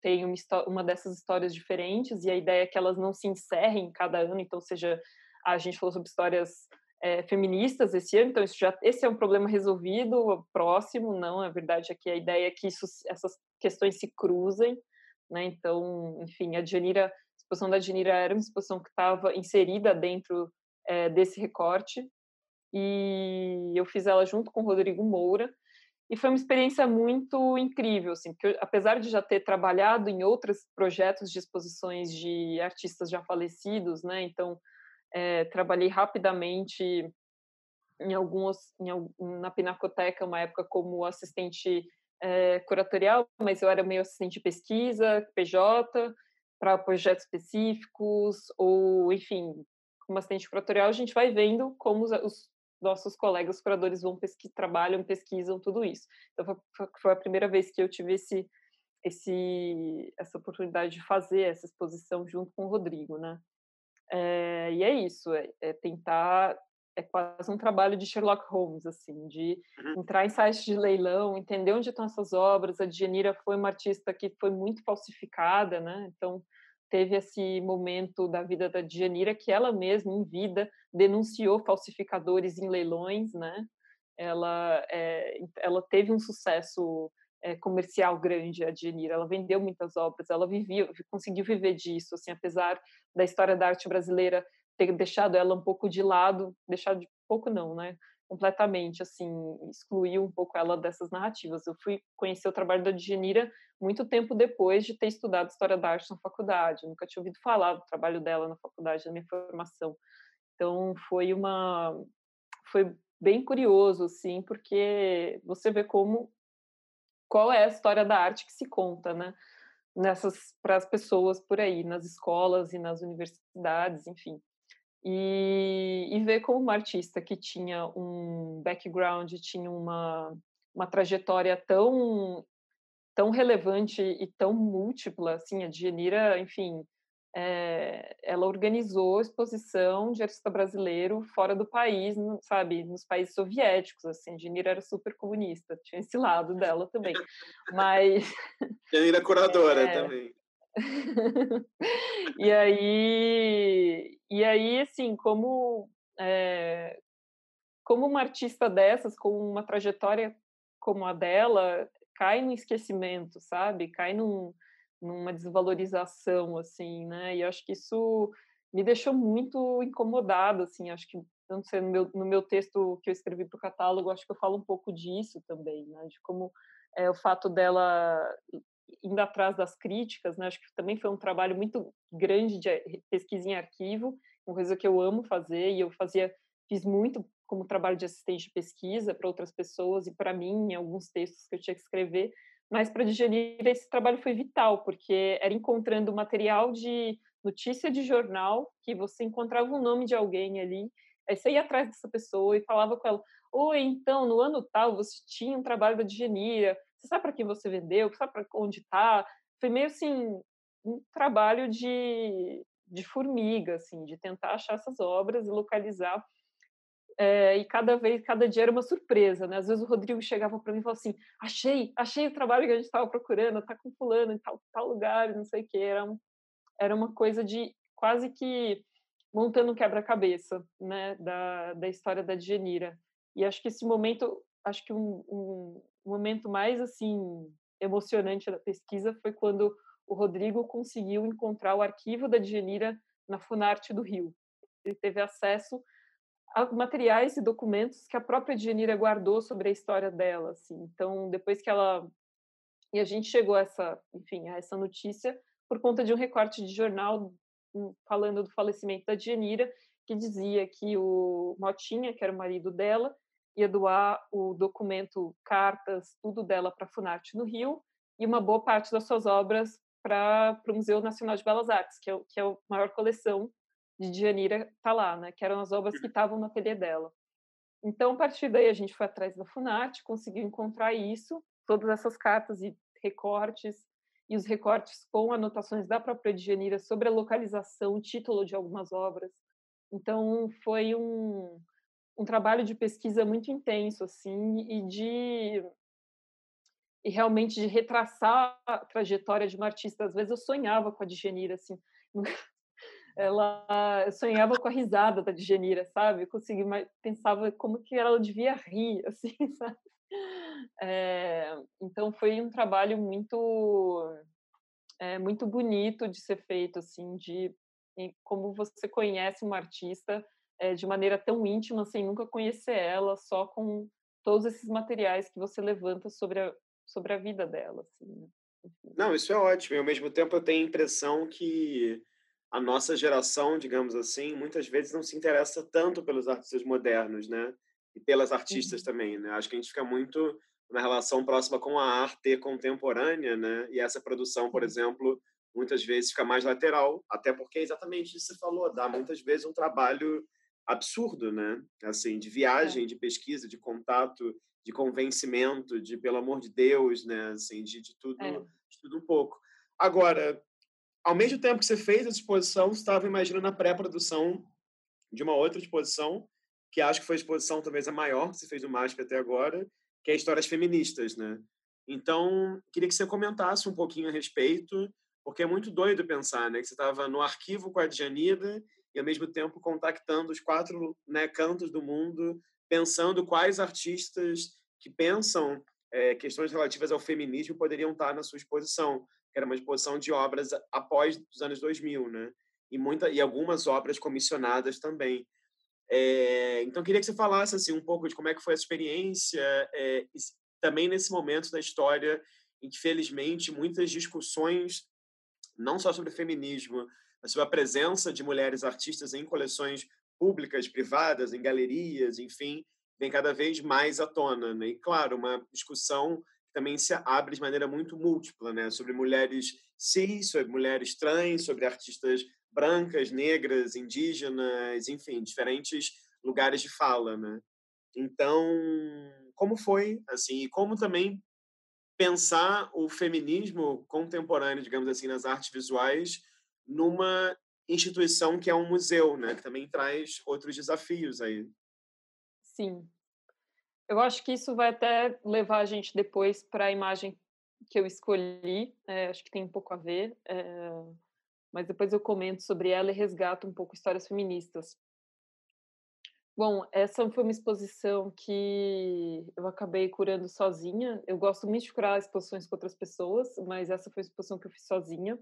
tem uma, uma dessas histórias diferentes e a ideia é que elas não se encerrem cada ano, então seja a gente falou sobre histórias é, feministas esse ano, então isso já esse é um problema resolvido, próximo, não, a verdade é que a ideia é que isso, essas questões se cruzem, né, então, enfim, a Janira exposição da Adnira era uma exposição que estava inserida dentro é, desse recorte e eu fiz ela junto com o Rodrigo Moura e foi uma experiência muito incrível, assim, porque eu, apesar de já ter trabalhado em outros projetos de exposições de artistas já falecidos, né, então é, trabalhei rapidamente em alguns, em, na Pinacoteca, uma época como assistente é, curatorial, mas eu era meio assistente de pesquisa, PJ, para projetos específicos, ou, enfim, como assistente curatorial, a gente vai vendo como os, os nossos colegas curadores vão pesqui trabalham, pesquisam tudo isso. Então, foi, foi, a primeira vez que eu tive esse, esse, essa oportunidade de fazer essa exposição junto com o Rodrigo, né? É, e é isso, é, é tentar é quase um trabalho de Sherlock Holmes, assim, de uhum. entrar em sites de leilão, entender onde estão essas obras. A Djanira foi uma artista que foi muito falsificada, né? Então, teve esse momento da vida da Djanira que ela mesma, em vida, denunciou falsificadores em leilões, né? Ela, é, ela teve um sucesso é, comercial grande, a Djanira. Ela vendeu muitas obras, ela vivia, conseguiu viver disso, assim, apesar da história da arte brasileira ter deixado ela um pouco de lado, deixado de pouco não, né? Completamente, assim, excluiu um pouco ela dessas narrativas. Eu fui conhecer o trabalho da Djanira muito tempo depois de ter estudado História da Arte na faculdade. Eu nunca tinha ouvido falar do trabalho dela na faculdade, na minha formação. Então, foi uma... Foi bem curioso, assim, porque você vê como... Qual é a história da arte que se conta, né? Nessas... Para as pessoas por aí, nas escolas e nas universidades, enfim. E, e ver como uma artista que tinha um background, tinha uma, uma trajetória tão tão relevante e tão múltipla, assim, a Djanira, enfim, é, ela organizou exposição de artista brasileiro fora do país, sabe, nos países soviéticos, assim, Djanira era super comunista, tinha esse lado dela também, mas... *laughs* Djanira curadora *laughs* é, também. *laughs* e aí, e aí, assim, como é, como uma artista dessas, com uma trajetória como a dela, cai no esquecimento, sabe? Cai num, numa desvalorização, assim, né? E acho que isso me deixou muito incomodada, assim. Acho que, não sei, no meu, no meu texto que eu escrevi para o catálogo, acho que eu falo um pouco disso também, né? De como é, o fato dela indo atrás das críticas, né? Acho que também foi um trabalho muito grande de pesquisa em arquivo, uma coisa que eu amo fazer e eu fazia, fiz muito como trabalho de assistente de pesquisa para outras pessoas e para mim em alguns textos que eu tinha que escrever, mas para digerir esse trabalho foi vital porque era encontrando material de notícia de jornal que você encontrava o nome de alguém ali, aí você ia atrás dessa pessoa e falava com ela, oi, então no ano tal você tinha um trabalho da Digenira, você sabe para quem você vendeu? Sabe para onde está? Foi meio assim um trabalho de, de formiga, assim, de tentar achar essas obras e localizar. É, e cada vez, cada dia era uma surpresa, né? Às vezes o Rodrigo chegava para mim e falava assim: achei, achei o trabalho que a gente estava procurando, tá com fulano em tal, tal lugar, não sei o que. Era, era uma coisa de quase que montando um quebra-cabeça, né? Da, da história da Djenira. E acho que esse momento, acho que um, um, o momento mais assim emocionante da pesquisa foi quando o Rodrigo conseguiu encontrar o arquivo da Djanira na Funarte do Rio. Ele teve acesso materiais e documentos que a própria Djanira guardou sobre a história dela, assim. Então, depois que ela e a gente chegou a essa, enfim, a essa notícia por conta de um recorte de jornal hum, falando do falecimento da Djanira, que dizia que o Motinha, que era o marido dela, ia doar o documento, cartas, tudo dela para a Funarte no Rio e uma boa parte das suas obras para o Museu Nacional de Belas Artes, que é, que é a maior coleção de Djanira tá lá, né? Que eram as obras que estavam no ateliê dela. Então, a partir daí, a gente foi atrás da Funarte, conseguiu encontrar isso, todas essas cartas e recortes, e os recortes com anotações da própria Djanira sobre a localização, título de algumas obras. Então, foi um, um trabalho de pesquisa muito intenso, assim, e de e realmente de retraçar a trajetória de uma artista. Às vezes eu sonhava com a Djanira, assim, *laughs* ela eu sonhava com a risada da Djanira, sabe? Eu consegui, pensava como que ela devia rir, *laughs* assim, sabe? É, então foi um trabalho muito é, muito bonito de ser feito, assim, de como você conhece uma artista é, de maneira tão íntima, sem nunca conhecer ela, só com todos esses materiais que você levanta sobre a, sobre a vida dela. Assim, né? Não, isso é ótimo. E ao mesmo tempo eu tenho a impressão que a nossa geração, digamos assim, muitas vezes não se interessa tanto pelos artistas modernos, né? E pelas artistas uhum. também, né? Acho que a gente fica muito na relação próxima com a arte contemporânea, né? E essa produção, por exemplo, muitas vezes fica mais lateral, até porque é exatamente isso que você falou, dá muitas vezes um trabalho absurdo, né? Assim, de viagem, é. de pesquisa, de contato, de convencimento, de pelo amor de Deus, né? Assim, de, de tudo, é. de tudo um pouco. Agora, ao mesmo tempo que você fez essa exposição, você estava imaginando a pré-produção de uma outra exposição, que acho que foi a exposição talvez a maior que você fez no MASP até agora, que é Histórias Feministas, né? Então, queria que você comentasse um pouquinho a respeito, porque é muito doido pensar, né? Que você estava no arquivo com a Djanida e, ao mesmo tempo, contactando os quatro né, cantos do mundo, pensando quais artistas que pensam é, questões relativas ao feminismo poderiam estar na sua exposição que era uma exposição de obras após os anos 2000, né? E, muita, e algumas obras comissionadas também. É, então, queria que você falasse assim, um pouco de como é que foi essa experiência, é, também nesse momento da história em que, felizmente, muitas discussões, não só sobre feminismo, a presença de mulheres artistas em coleções públicas, privadas, em galerias, enfim, vem cada vez mais à tona. Né? E, claro, uma discussão também se abre de maneira muito múltipla, né? Sobre mulheres cis, sobre mulheres trans, sobre artistas brancas, negras, indígenas, enfim, diferentes lugares de fala, né? Então, como foi, assim, e como também pensar o feminismo contemporâneo, digamos assim, nas artes visuais, numa instituição que é um museu, né? Que também traz outros desafios aí. Sim, eu acho que isso vai até levar a gente depois para a imagem que eu escolhi, é, acho que tem um pouco a ver, é, mas depois eu comento sobre ela e resgato um pouco histórias feministas. Bom, essa foi uma exposição que eu acabei curando sozinha. Eu gosto muito de curar exposições com outras pessoas, mas essa foi a exposição que eu fiz sozinha.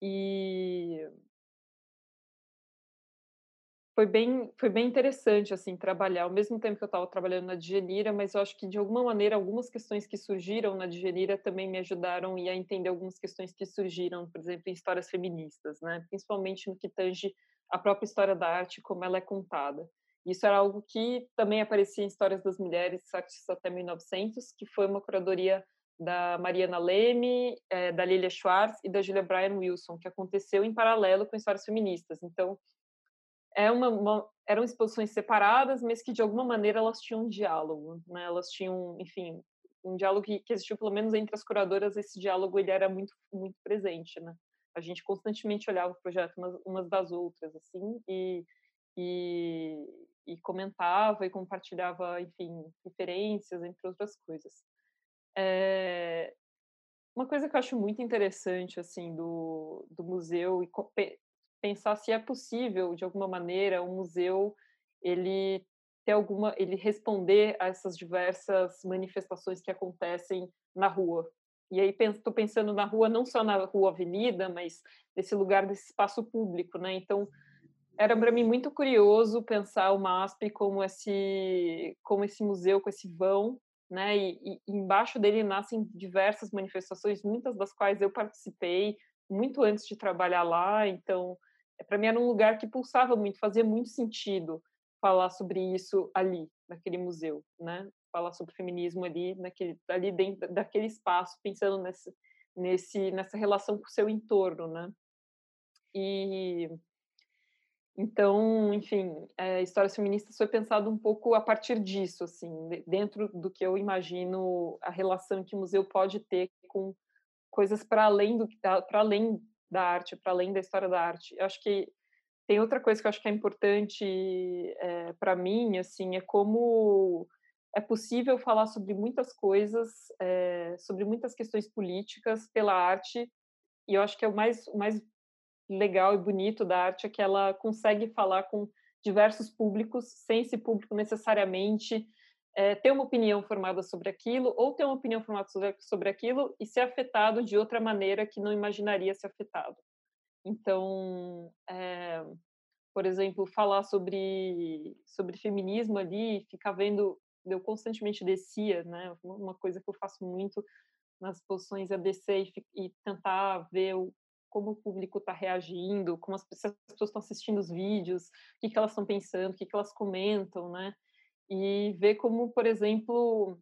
E foi bem, foi bem interessante assim trabalhar, ao mesmo tempo que eu estava trabalhando na Digenira, mas eu acho que de alguma maneira algumas questões que surgiram na Digenira também me ajudaram a entender algumas questões que surgiram, por exemplo, em histórias feministas, né? Principalmente no que tange a própria história da arte, como ela é contada. Isso era algo que também aparecia em Histórias das Mulheres Artistas até 1900, que foi uma curadoria da Mariana Leme, é, da Lilia Schwartz e da Julia Bryan Wilson, que aconteceu em paralelo com histórias feministas. Então, é uma, uma, eram exposições separadas, mas que de alguma maneira elas tinham um diálogo, né? Elas tinham, enfim, um diálogo que, que existiu pelo menos entre as curadoras. Esse diálogo ele era muito muito presente, né? A gente constantemente olhava o projeto umas, umas das outras, assim, e, e, e comentava e compartilhava, enfim, referências, entre outras coisas. É, uma coisa que eu acho muito interessante, assim, do, do museu, e pensar se é possível de alguma maneira o museu ele ter alguma ele responder a essas diversas manifestações que acontecem na rua. E aí estou pensando na rua não só na rua avenida mas nesse lugar desse espaço público né? Então era para mim muito curioso pensar o MASP como esse, como esse museu com esse vão, né? E, e embaixo dele nascem diversas manifestações, muitas das quais eu participei muito antes de trabalhar lá. Então, é, para mim era um lugar que pulsava muito, fazia muito sentido falar sobre isso ali, naquele museu, né? Falar sobre feminismo ali, naquele, ali dentro daquele espaço, pensando nesse, nesse, nessa relação com o seu entorno, né? E então, enfim, é, histórias feministas foi pensado um pouco a partir disso, assim, dentro do que eu imagino a relação que o museu pode ter com coisas para além do para além da arte, para além da história da arte. Eu acho que tem outra coisa que eu acho que é importante é, para mim, assim, é como é possível falar sobre muitas coisas, é, sobre muitas questões políticas pela arte. E eu acho que é o mais, o mais legal e bonito da arte é que ela consegue falar com diversos públicos, sem esse público necessariamente é, ter uma opinião formada sobre aquilo, ou ter uma opinião formada sobre, sobre aquilo e ser afetado de outra maneira que não imaginaria ser afetado. Então, é, por exemplo, falar sobre, sobre feminismo ali, ficar vendo, eu constantemente descia, né? Uma coisa que eu faço muito nas posições é descer e, e tentar ver o, como o público está reagindo, como as, as pessoas estão assistindo os vídeos, o que, que elas estão pensando, o que, que elas comentam, né? E ver como, por exemplo,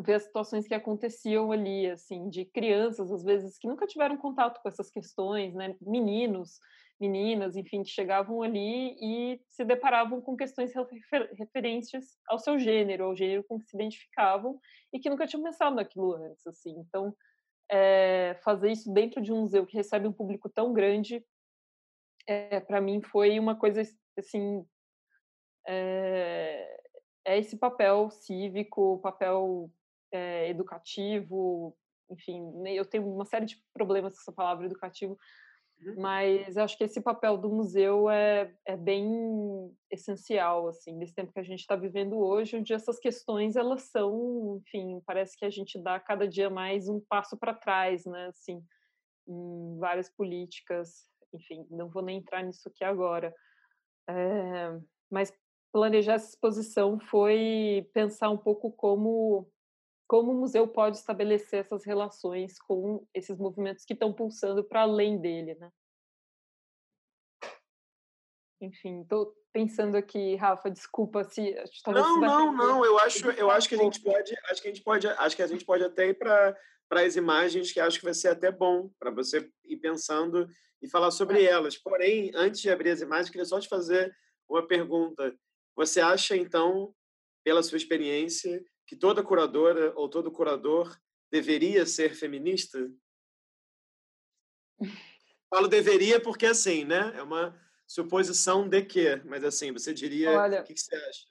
ver as situações que aconteciam ali, assim, de crianças, às vezes, que nunca tiveram contato com essas questões, né? Meninos, meninas, enfim, que chegavam ali e se deparavam com questões refer referentes ao seu gênero, ao gênero com que se identificavam e que nunca tinham pensado naquilo antes, assim. Então, é, fazer isso dentro de um museu que recebe um público tão grande, é, para mim foi uma coisa assim é, é esse papel cívico, papel educativo, enfim, né, eu tenho uma série de problemas com essa palavra educativo. Mas acho que esse papel do museu é, é bem essencial, assim, nesse tempo que a gente está vivendo hoje, onde essas questões, elas são, enfim, parece que a gente dá cada dia mais um passo para trás, né, assim, em várias políticas, enfim, não vou nem entrar nisso aqui agora. É, mas planejar essa exposição foi pensar um pouco como como o museu pode estabelecer essas relações com esses movimentos que estão pulsando para além dele, né? Enfim, estou pensando aqui, Rafa, desculpa se não, não, não. Eu acho, eu acho que a gente pode, acho que a gente pode, acho que a gente pode até ir para para as imagens que acho que vai ser até bom para você ir pensando e falar sobre é. elas. Porém, antes de abrir as imagens, queria só te fazer uma pergunta. Você acha então, pela sua experiência, que toda curadora ou todo curador deveria ser feminista? Falo deveria porque assim, né? É uma suposição de que, mas assim, você diria, Olha, o que, que você acha?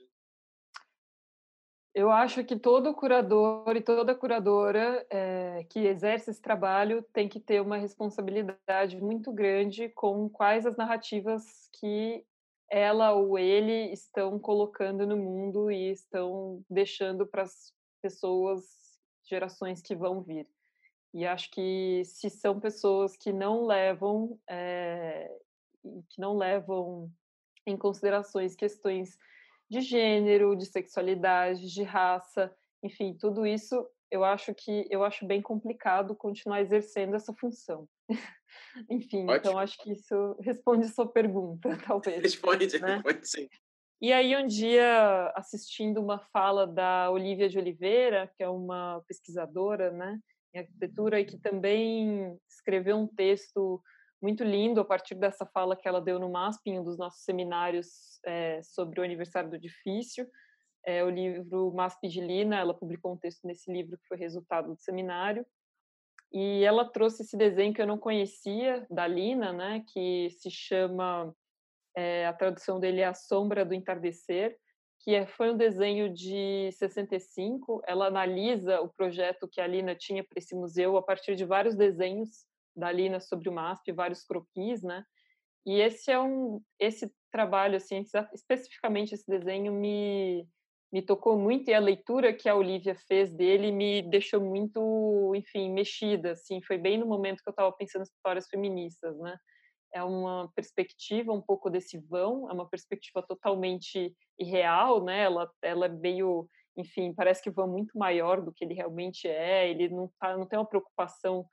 Eu acho que todo curador e toda curadora é, que exerce esse trabalho tem que ter uma responsabilidade muito grande com quais as narrativas que ela ou ele estão colocando no mundo e estão deixando para as pessoas, gerações que vão vir. E acho que se são pessoas que não levam, é, que não levam em considerações questões de gênero, de sexualidade, de raça, enfim, tudo isso eu acho que eu acho bem complicado continuar exercendo essa função. *laughs* Enfim, então Ótimo. então acho que isso responde sua pergunta, *laughs* *laughs* talvez. Responde, né? responde sim. E aí um dia assistindo uma fala da Olivia de Oliveira, que é uma pesquisadora, né, em arquitetura e que também escreveu um texto muito lindo a partir dessa fala que ela deu no MASP, em um dos nossos seminários é, sobre o aniversário do edifício, é, o livro MASP de Lina, ela publicou um texto nesse livro que foi resultado do seminário, e ela trouxe esse desenho que eu não conhecia, da Lina, né, que se chama, é, a tradução dele é A Sombra do Entardecer, que é, foi um desenho de 65. Ela analisa o projeto que a Lina tinha para esse museu a partir de vários desenhos da Lina sobre o MASP, vários croquis, né? E esse é um, esse trabalho, assim, especificamente esse desenho me me tocou muito e a leitura que a Olivia fez dele me deixou muito, enfim, mexida, assim, foi bem no momento que eu estava pensando em histórias feministas, né? é uma perspectiva um pouco desse vão, é uma perspectiva totalmente irreal, né? Ela, ela é meio, enfim, parece que o vão é muito maior do que ele realmente é. Ele não tá, não tem uma preocupação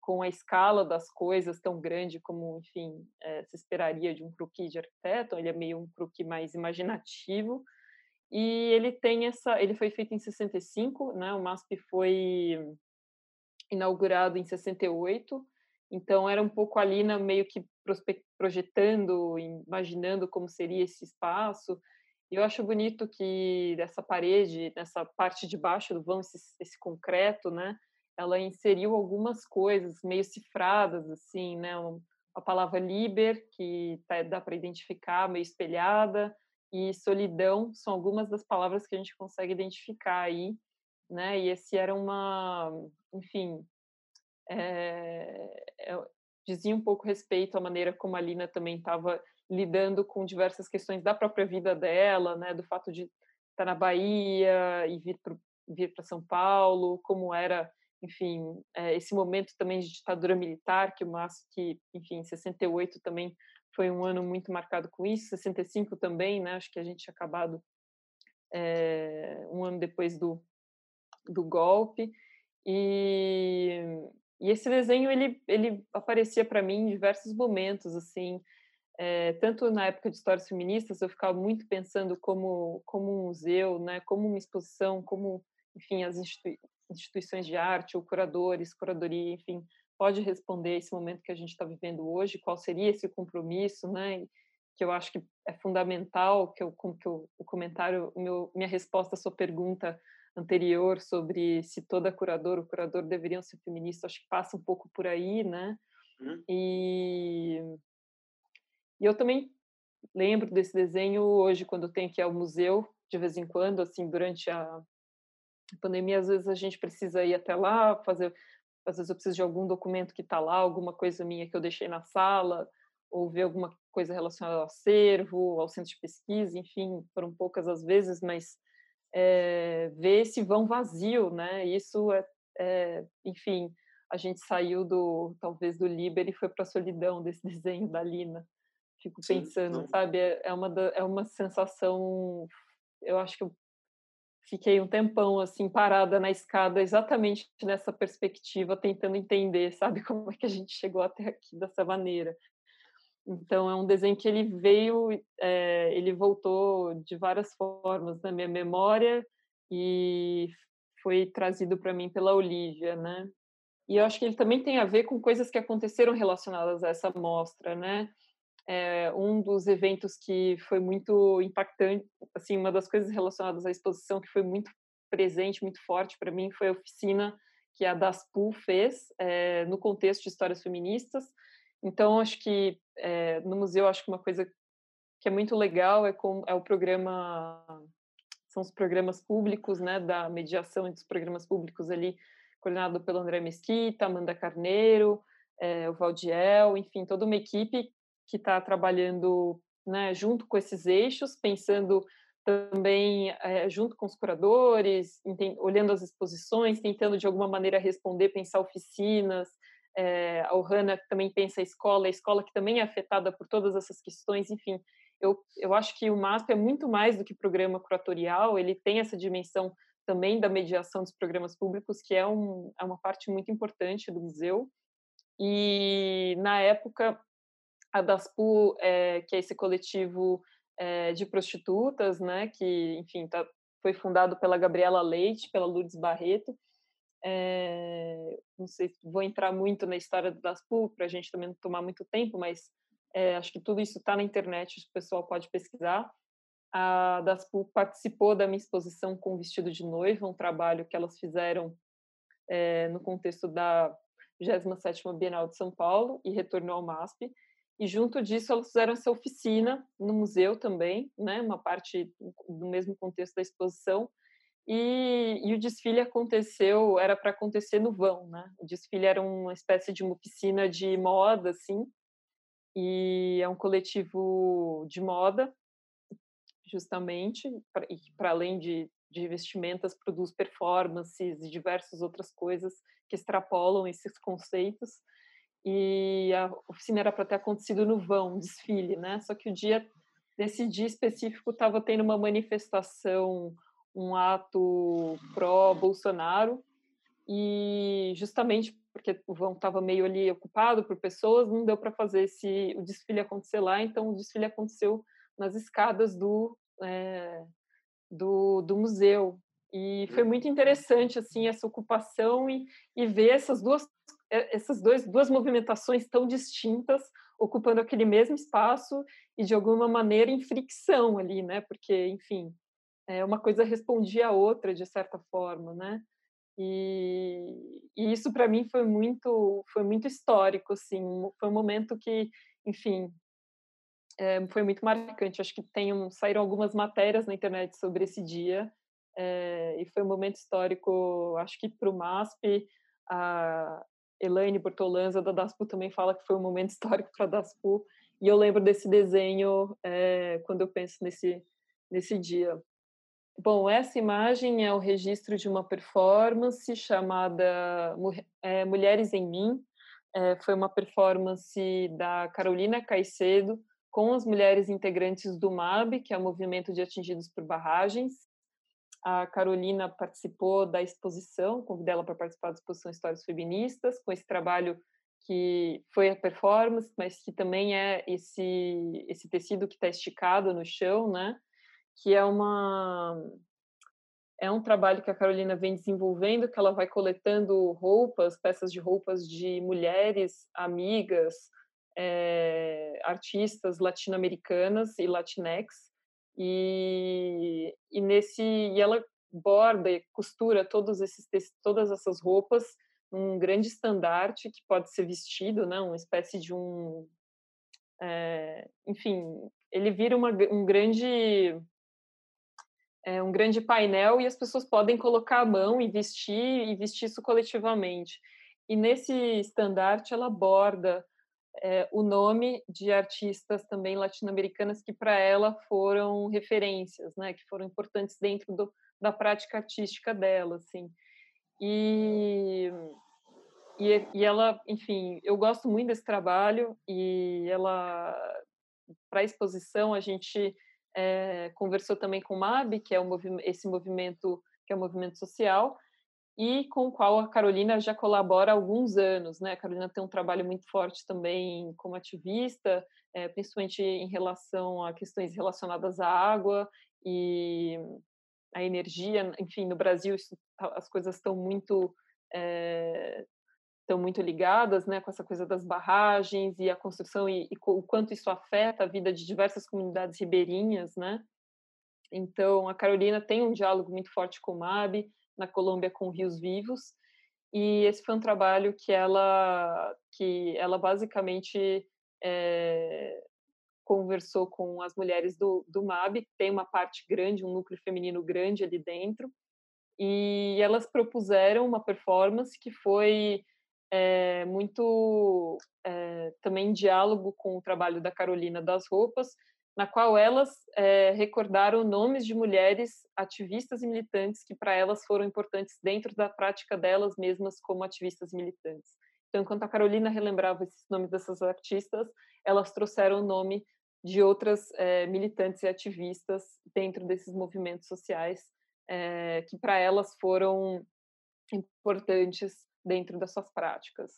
com a escala das coisas tão grande como, enfim, é, se esperaria de um croquis de arquiteto. Ele é meio um croquis mais imaginativo. E ele tem essa, ele foi feito em 65, né? O MASP foi inaugurado em 68 então era um pouco ali na, meio que projetando, imaginando como seria esse espaço. E eu acho bonito que essa parede, nessa parte de baixo do vão, esse, esse concreto, né? Ela inseriu algumas coisas meio cifradas, assim, né? A palavra liber, que tá, dá para identificar, meio espelhada, e solidão são algumas das palavras que a gente consegue identificar aí, né? E esse era uma, enfim, é, é, dizia um pouco respeito à maneira como a Lina também estava lidando com diversas questões da própria vida dela, né, do fato de estar na Bahia e vir para vir para São Paulo, como era, enfim, é, esse momento também de ditadura militar, que o Márcio, que, enfim, 68 também foi um ano muito marcado com isso, 65 também, né, acho que a gente tinha acabado é, um ano depois do, do golpe, e e esse desenho ele, ele aparecia para mim em diversos momentos, assim, é, tanto na época de histórias feministas eu ficava muito pensando como como um museu, né, como uma exposição, como enfim as institui instituições de arte ou curadores, curadoria, enfim, pode responder esse momento que a gente está vivendo hoje, qual seria esse compromisso, né? Que eu acho que é fundamental, que eu, que eu, o comentário, meu, minha resposta à sua pergunta anterior sobre se toda curadora ou curador deveriam ser feministas, acho que passa um pouco por aí, né? Uhum. E, e eu também lembro desse desenho hoje, quando eu tenho que ir ao museu, de vez em quando, assim, durante a pandemia, às vezes a gente precisa ir até lá, fazer, às vezes eu preciso de algum documento que está lá, alguma coisa minha que eu deixei na sala, ou ver alguma coisa relacionada ao acervo, ao centro de pesquisa, enfim, foram poucas as vezes, mas é, ver esse vão vazio, né? Isso é, é, enfim, a gente saiu do talvez do Liber e foi para a solidão desse *laughs* desenho da Lina. Fico pensando, Sim, sabe? É, é uma é uma sensação. Eu acho que eu fiquei um tempão assim parada na escada, exatamente nessa perspectiva, tentando entender, sabe, *laughs* como é que a gente chegou até aqui dessa maneira. Então é um desenho que ele veio, é, ele voltou de várias formas na minha memória e foi trazido para mim pela Olivia, né? E eu acho que ele também tem a ver com coisas que aconteceram relacionadas a essa mostra, né? É, um dos eventos que foi muito impactante, assim, uma das coisas relacionadas à exposição que foi muito presente, muito forte para mim foi a oficina que a DASPU fez é, no contexto de histórias feministas, então, acho que é, no museu, acho que uma coisa que é muito legal é, com, é o programa, são os programas públicos, né, da mediação entre os programas públicos ali, coordenado pelo André Mesquita, Amanda Carneiro, é, o Valdiel, enfim, toda uma equipe que está trabalhando né, junto com esses eixos, pensando também é, junto com os curadores, olhando as exposições, tentando de alguma maneira responder, pensar oficinas, é, a Ohana também pensa a escola, a escola que também é afetada por todas essas questões, enfim, eu, eu acho que o MASP é muito mais do que programa curatorial, ele tem essa dimensão também da mediação dos programas públicos, que é, um, é uma parte muito importante do museu, e na época a DASPU, é, que é esse coletivo é, de prostitutas, né, que, enfim, tá, foi fundado pela Gabriela Leite, pela Lourdes Barreto, é, não sei se vou entrar muito na história das PUL, para a gente também não tomar muito tempo, mas acho que tudo isso está na internet, o pessoal pode pesquisar. A DASPU participou da minha exposição com vestido de noiva, um trabalho que elas fizeram no contexto da 27ª Bienal de São Paulo e retornou ao MASP. E junto disso elas fizeram essa oficina no museu também, né, uma parte do mesmo contexto da exposição, e, e, o desfile aconteceu, era para acontecer no vão, né? O desfile era uma espécie de uma oficina de moda, assim, e é um coletivo de moda, justamente, e para além de, de vestimentas, produz performances e diversas outras coisas que extrapolam esses conceitos. E a oficina era para ter acontecido no vão, desfile, né? Só que o dia nesse dia específico estava tendo uma manifestação, um ato pró Bolsonaro e justamente porque o vão estava meio ali ocupado por pessoas, não deu para fazer esse o desfile acontecer lá, então o desfile aconteceu nas escadas do é, do, do museu. E foi muito interessante assim essa ocupação e, e ver essas duas essas dois, duas movimentações tão distintas ocupando aquele mesmo espaço e de alguma maneira em fricção ali, né? Porque, enfim, é, uma coisa respondia a outra de certa forma, né? E, e isso para mim foi muito foi muito histórico, assim, foi um momento que, enfim, é, foi muito marcante. Acho que tem um, saíram algumas matérias na internet sobre esse dia é, e foi um momento histórico. Acho que para o MASP, a Elaine Bortolanza da Daspu também fala que foi um momento *laughs* histórico para a Daspu. E eu lembro desse desenho é, quando eu penso nesse nesse dia. Bom, essa imagem é o registro de uma performance chamada é, Mulheres em Mim. É, foi uma performance da Carolina Caicedo com as mulheres integrantes do MAB, que é o Movimento de Atingidos por Barragens. A Carolina participou da exposição, convidei ela para participar da exposição Histórias Feministas, com esse trabalho que foi a performance, mas que também é esse, esse tecido que está esticado no chão, né? que é uma é um trabalho que a Carolina vem desenvolvendo, que ela vai coletando roupas, peças de roupas de mulheres, amigas, é, artistas latino-americanas e latinex, e, e nesse e ela borda e costura todos esses todas essas roupas num grande estandarte que pode ser vestido, né, uma espécie de um, é, enfim, ele vira uma, um grande é, um grande painel e as pessoas podem colocar a mão e vestir e vestir isso coletivamente. E nesse estandarte ela aborda é, o nome de artistas também latino-americanas que para ela foram referências, né, que foram importantes dentro do, da prática artística dela, assim. E, e, e ela, enfim, eu gosto muito desse trabalho e ela para a exposição a gente é, conversou também com o MAB, que é movi esse movimento que é o movimento social, e com o qual a Carolina já colabora há alguns anos. Né? A Carolina tem um trabalho muito forte também como ativista, é, principalmente em relação a questões relacionadas à água e à energia. Enfim, no Brasil isso, as coisas estão muito é, estão muito ligadas, né, com essa coisa das barragens e a construção e, e, o quanto isso afeta a vida de diversas comunidades ribeirinhas, né? Então, a Carolina tem um diálogo muito forte com o MAB, na Colômbia com Rios Vivos, e esse foi um trabalho que ela que ela basicamente é, conversou com as mulheres do, do MAB, tem uma parte grande, um núcleo feminino grande ali dentro, e elas propuseram uma performance que foi é, muito é, também em diálogo com o trabalho da Carolina das Roupas, na qual elas é, recordaram nomes de mulheres ativistas e militantes que para elas foram importantes dentro da prática delas mesmas como ativistas militantes. Então, enquanto a Carolina relembrava esses nomes dessas artistas, elas trouxeram o nome de outras é, militantes e ativistas dentro desses movimentos sociais é, que para elas foram importantes dentro das suas práticas.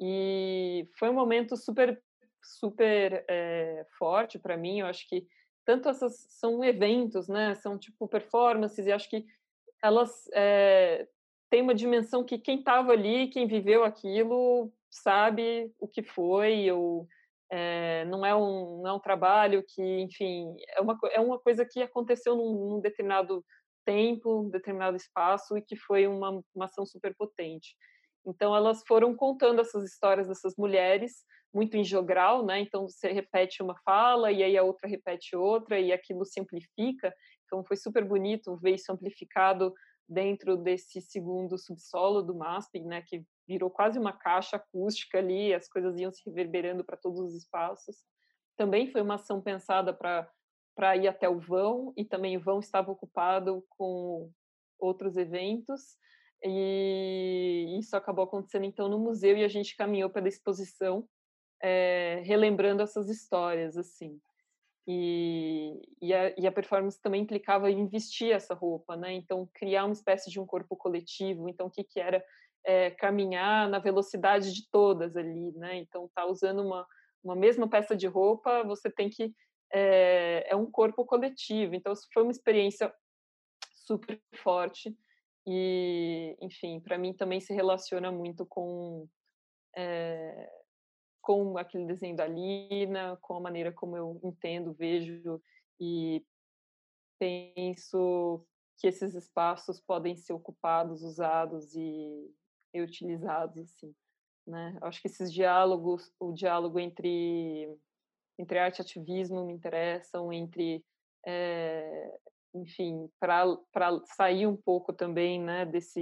E foi um momento super, super é, forte para mim. Eu acho que tanto essas são eventos, né? São tipo performances, e acho que elas é, têm uma dimensão que quem estava ali, quem viveu aquilo, sabe o que foi, ou é, não, é um, não é um trabalho que, enfim, é uma, é uma coisa que aconteceu num, num determinado tempo, um determinado espaço, e que foi uma, uma ação super potente. Então elas foram contando essas histórias dessas mulheres muito em jogral, né? Então você repete uma fala e aí a outra repete outra e aquilo se amplifica. Então foi super bonito ver isso amplificado dentro desse segundo subsolo do MASP, né? Que virou quase uma caixa acústica ali, as coisas iam se reverberando para todos os espaços. Também foi uma ação pensada para para ir até o vão e também o vão estava ocupado com outros eventos E isso acabou acontecendo então no museu e a gente caminhou pela exposição, é, relembrando essas histórias assim. E, e, a, e, a, performance também implicava em vestir essa roupa, né? Então criar uma espécie de um corpo coletivo. Então o que que era é, caminhar na velocidade de todas ali, né? Então tá usando uma uma mesma peça de roupa, você tem que é, é um corpo coletivo. Então foi uma experiência super forte e, enfim, para mim também se relaciona muito com é, com aquele desenho da Lina, com a maneira como eu entendo, vejo e penso que esses espaços podem ser ocupados, usados e, e utilizados assim, né? Acho que esses diálogos, o diálogo entre entre arte e ativismo me interessam, entre é, enfim, para sair um pouco também né, desse,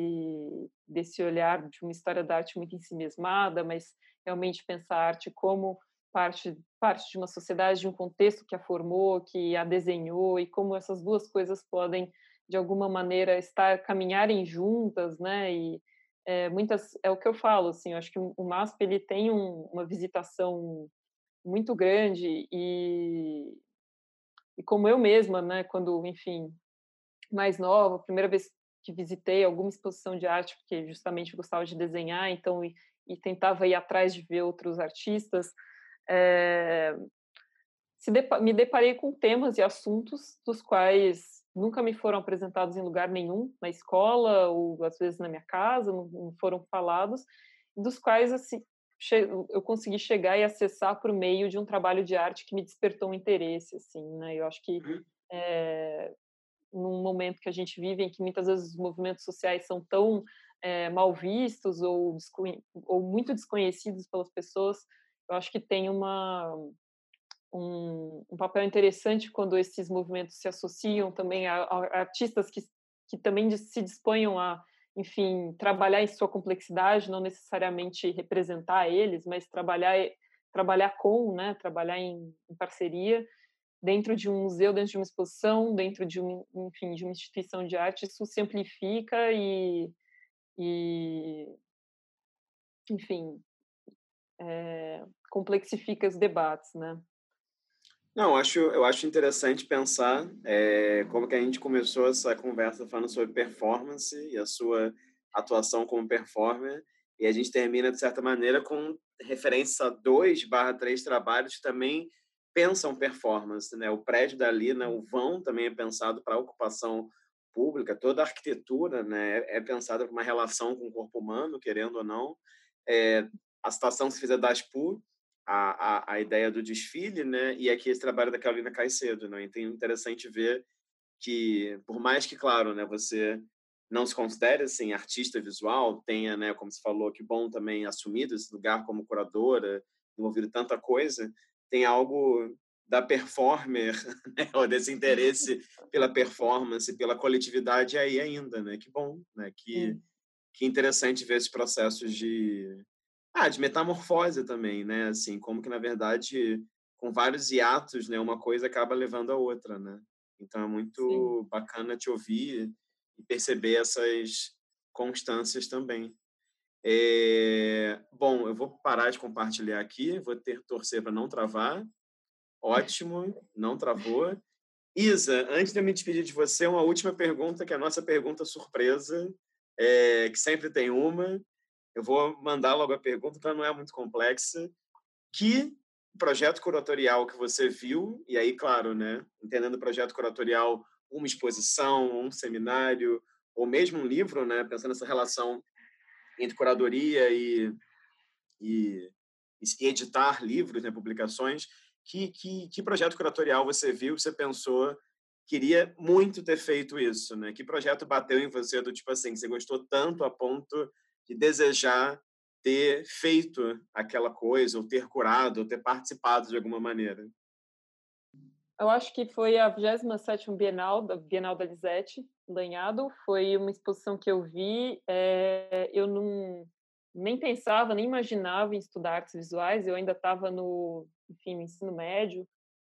desse olhar de uma história da arte muito ensimesmada, mas realmente pensar a arte como parte, parte de uma sociedade, de um contexto que a formou, que a desenhou, e como essas duas coisas podem, de alguma maneira, estar caminharem juntas, né? E é, muitas é o que eu falo, assim, eu acho que o MASP ele tem um, uma visitação muito grande e, e como eu mesma, né, quando, enfim, mais nova, primeira vez que visitei alguma exposição de arte, porque justamente gostava de desenhar, então, e, e tentava ir atrás de ver outros artistas, é, depa me deparei com temas e assuntos dos quais nunca me foram apresentados em lugar nenhum, na escola ou às vezes na minha casa, não, não foram falados, dos quais assim, eu consegui chegar e acessar por meio de um trabalho de arte que me despertou um interesse, assim, né? Eu acho que é, num momento que a gente vive em que muitas vezes os movimentos sociais são tão é, mal vistos ou, ou muito desconhecidos pelas pessoas, eu acho que tem uma um, um, papel interessante quando esses movimentos se associam também a, a artistas que, que também se disponham a enfim, trabalhar em sua complexidade, não necessariamente representar eles, mas trabalhar trabalhar com, né, trabalhar em, em, parceria dentro de um museu, dentro de uma exposição, dentro de um, enfim, de uma instituição de arte, isso se amplifica e, e enfim, é, complexifica os debates, né? Não, acho, eu acho interessante pensar é, como que a gente começou essa conversa falando sobre performance e a sua atuação como performer, e a gente termina, de certa maneira, com referência a dois barra três trabalhos que também pensam performance. Né? O prédio da Lina, o vão, também é pensado para ocupação pública, toda a arquitetura né, é pensada para uma relação com o corpo humano, querendo ou não. É, a situação se fizer das PU, a, a, a ideia do desfile, né? E aqui esse trabalho da Carolina Caicedo, né? Então é interessante ver que, por mais que, claro, né, você não se considere assim artista visual, tenha, né, como você falou, que bom também assumido esse lugar como curadora, envolvido tanta coisa, tem algo da performer, *laughs* né, ou desse interesse pela performance, pela coletividade aí ainda, né? Que bom, né? Que, que interessante ver esses processos de ah, de metamorfose também, né? Assim, como que na verdade com vários hiatos, né, uma coisa acaba levando a outra, né? Então é muito Sim. bacana te ouvir e perceber essas constâncias também. É... Bom, eu vou parar de compartilhar aqui, vou ter torcer para não travar. Ótimo, não travou. Isa, antes de eu me despedir de você, uma última pergunta, que é a nossa pergunta surpresa, é, que sempre tem uma, eu vou mandar logo a pergunta, que ela não é muito complexa. Que projeto curatorial que você viu, e aí, claro, né, entendendo projeto curatorial, uma exposição, um seminário, ou mesmo um livro, né, pensando nessa relação entre curadoria e, e, e editar livros, né, publicações, que, que, que projeto curatorial você viu, você pensou, queria muito ter feito isso, né? Que projeto bateu em você do tipo assim, você gostou tanto a ponto de desejar ter feito aquela coisa, ou ter curado, ou ter participado de alguma maneira? Eu acho que foi a 27ª Bienal, da Bienal da Lisete, Lanhado. Foi uma exposição que eu vi. É, eu não nem pensava, nem imaginava em estudar artes visuais. Eu ainda estava no, enfim, no ensino médio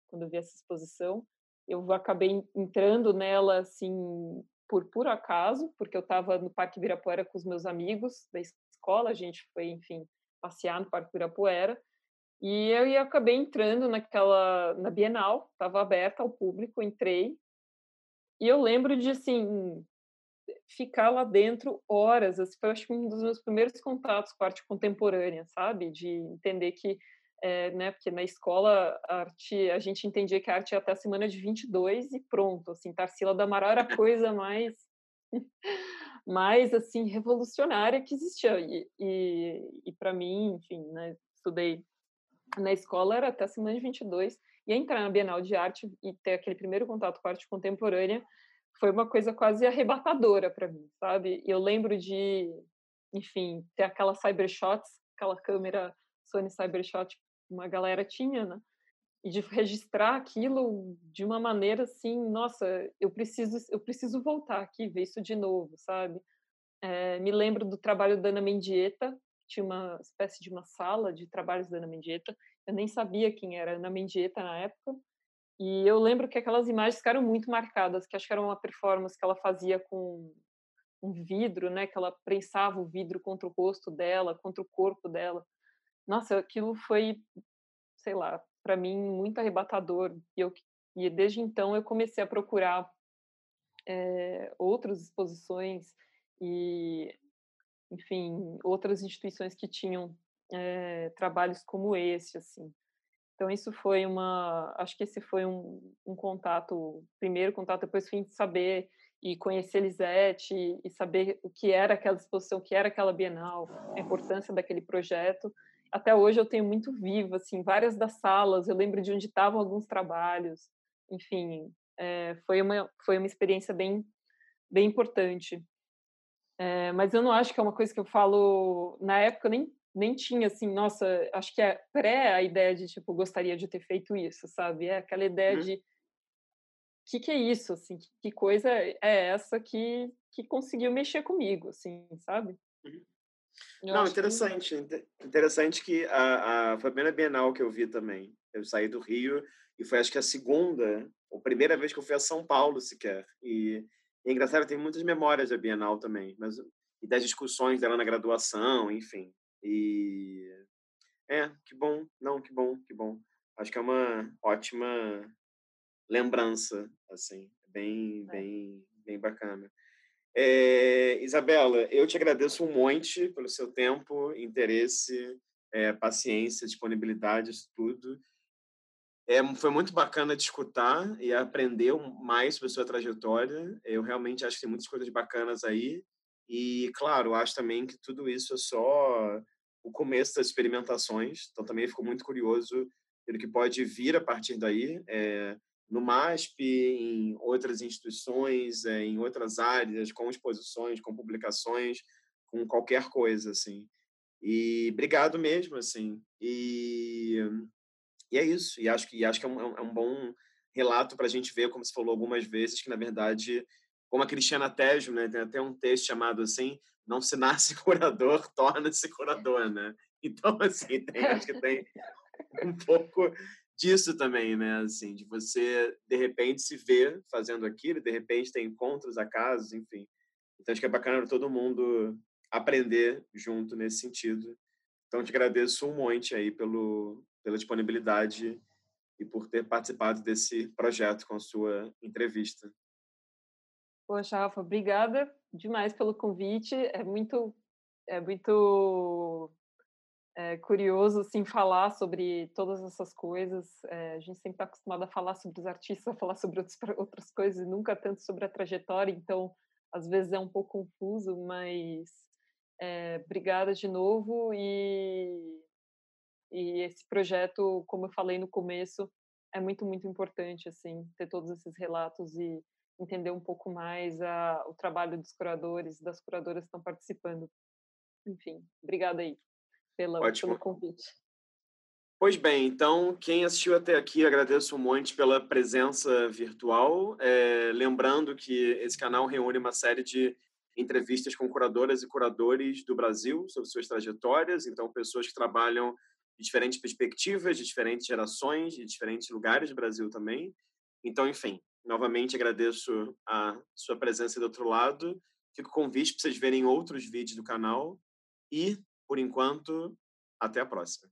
quando vi essa exposição. Eu acabei entrando nela assim por puro acaso, porque eu estava no Parque Ibirapuera com os meus amigos da escola, a gente foi, enfim, passear no Parque Ibirapuera, e eu acabei entrando naquela na Bienal, estava aberta ao público, entrei. E eu lembro de assim ficar lá dentro horas, assim, foi acho um dos meus primeiros contatos com arte contemporânea, sabe? De entender que é, né, porque na escola a arte, a gente entendia que a arte ia até a semana de 22 e pronto, assim, Tarsila da Amaral era a coisa mais *laughs* mais assim revolucionária que existia e, e, e para mim, enfim, né, estudei na escola era até a semana de 22 e entrar na Bienal de Arte e ter aquele primeiro contato com a arte contemporânea foi uma coisa quase arrebatadora para mim, sabe? Eu lembro de, enfim, ter aquela Cybershots, aquela câmera Sony Cybershot uma galera tinha, né? E de *laughs* registrar aquilo de uma maneira assim, nossa, eu preciso, eu preciso voltar aqui ver isso de novo, sabe? É, me lembro do trabalho da Ana Mendieta, tinha uma espécie de uma sala de trabalhos da Ana Mendieta. Eu nem sabia quem era Ana Mendieta na época. E eu lembro que aquelas imagens ficaram muito marcadas, que acho que era uma performance que ela fazia com um vidro, né? Que ela prensava o vidro contra o rosto dela, contra o corpo dela. Nossa, aquilo foi, sei lá, para mim muito arrebatador. E, eu, e desde então eu comecei a procurar é, outras exposições e, enfim, outras instituições que tinham é, trabalhos como esse, assim. Então isso foi uma, acho que esse foi um, um contato, primeiro contato, depois fim de saber e conhecer Lisette e, e saber o que era aquela exposição, o que era aquela Bienal, a importância daquele projeto até hoje eu tenho muito vivo, assim, várias das salas, eu lembro de onde estavam alguns trabalhos, enfim, é, foi, uma, foi uma experiência bem, bem importante. É, mas eu não acho que é uma coisa que eu falo, na época eu nem, nem tinha, assim, nossa, acho que é pré a ideia de, tipo, gostaria de ter feito isso, sabe? É aquela ideia uhum. de, o que, que é isso, assim, que, que, coisa é essa que, que conseguiu mexer comigo, assim, sabe? Uhum. Eu Não, interessante. Que... Interessante que a, a, foi a primeira Bienal que eu vi também. Eu saí do Rio e foi acho que a segunda, ou primeira vez que eu fui a São Paulo sequer. E, e é engraçado, tenho muitas memórias da Bienal também, mas e das discussões dela na graduação, enfim. E é, que bom. Não, que bom, que bom. Acho que é uma ótima lembrança, assim, bem, é. bem, bem bacana. É, Isabela, eu te agradeço um monte pelo seu tempo, interesse, é, paciência, disponibilidade, isso tudo. É, foi muito bacana de escutar e aprender mais sobre a sua trajetória. Eu realmente acho que tem muitas coisas bacanas aí. E, claro, acho também que tudo isso é só o começo das experimentações. Então, também fico muito curioso pelo que pode vir a partir daí. É, no MASP, em outras instituições, eh, em outras áreas, com exposições, com publicações, com qualquer coisa, assim. E obrigado mesmo, assim. E, e é isso. E acho que, acho que é, um, é um bom relato para a gente ver, como você falou algumas vezes, que, na verdade, como a Cristiana Tejo, né, tem até um texto chamado assim, não se nasce *laughs* curador, torna-se curador, né? Então, assim, tem, acho que tem um pouco disso também, né? Assim, de você, de repente, se ver fazendo aquilo, de repente ter encontros, acasos, enfim. Então, acho que é bacana todo mundo aprender junto nesse sentido. Então, te agradeço um monte aí pelo, pela disponibilidade e por ter participado desse projeto com a sua entrevista. Poxa, Rafa, obrigada demais pelo convite. É muito, é muito é curioso assim falar sobre todas essas coisas. É, a gente sempre está acostumado a falar sobre os artistas, *laughs* a falar sobre outros, outras coisas e nunca tanto sobre a trajetória. Então, às vezes é um pouco confuso, mas é, obrigada de novo e e esse projeto, como eu falei no começo, é muito muito importante assim ter todos esses relatos e entender um pouco mais a, o trabalho dos curadores, das curadoras que estão participando. Enfim, obrigada aí pela, pelo convite. Pois bem, então, quem assistiu até aqui, agradeço um monte pela presença virtual. É, lembrando que esse canal reúne uma série de entrevistas com curadoras e curadores do Brasil sobre suas trajetórias, então, pessoas que trabalham de diferentes perspectivas, de diferentes gerações, de diferentes lugares do Brasil também. Então, enfim, novamente agradeço a sua presença do outro lado. Fico convite para vocês verem outros vídeos do canal. E, por enquanto, até a próxima.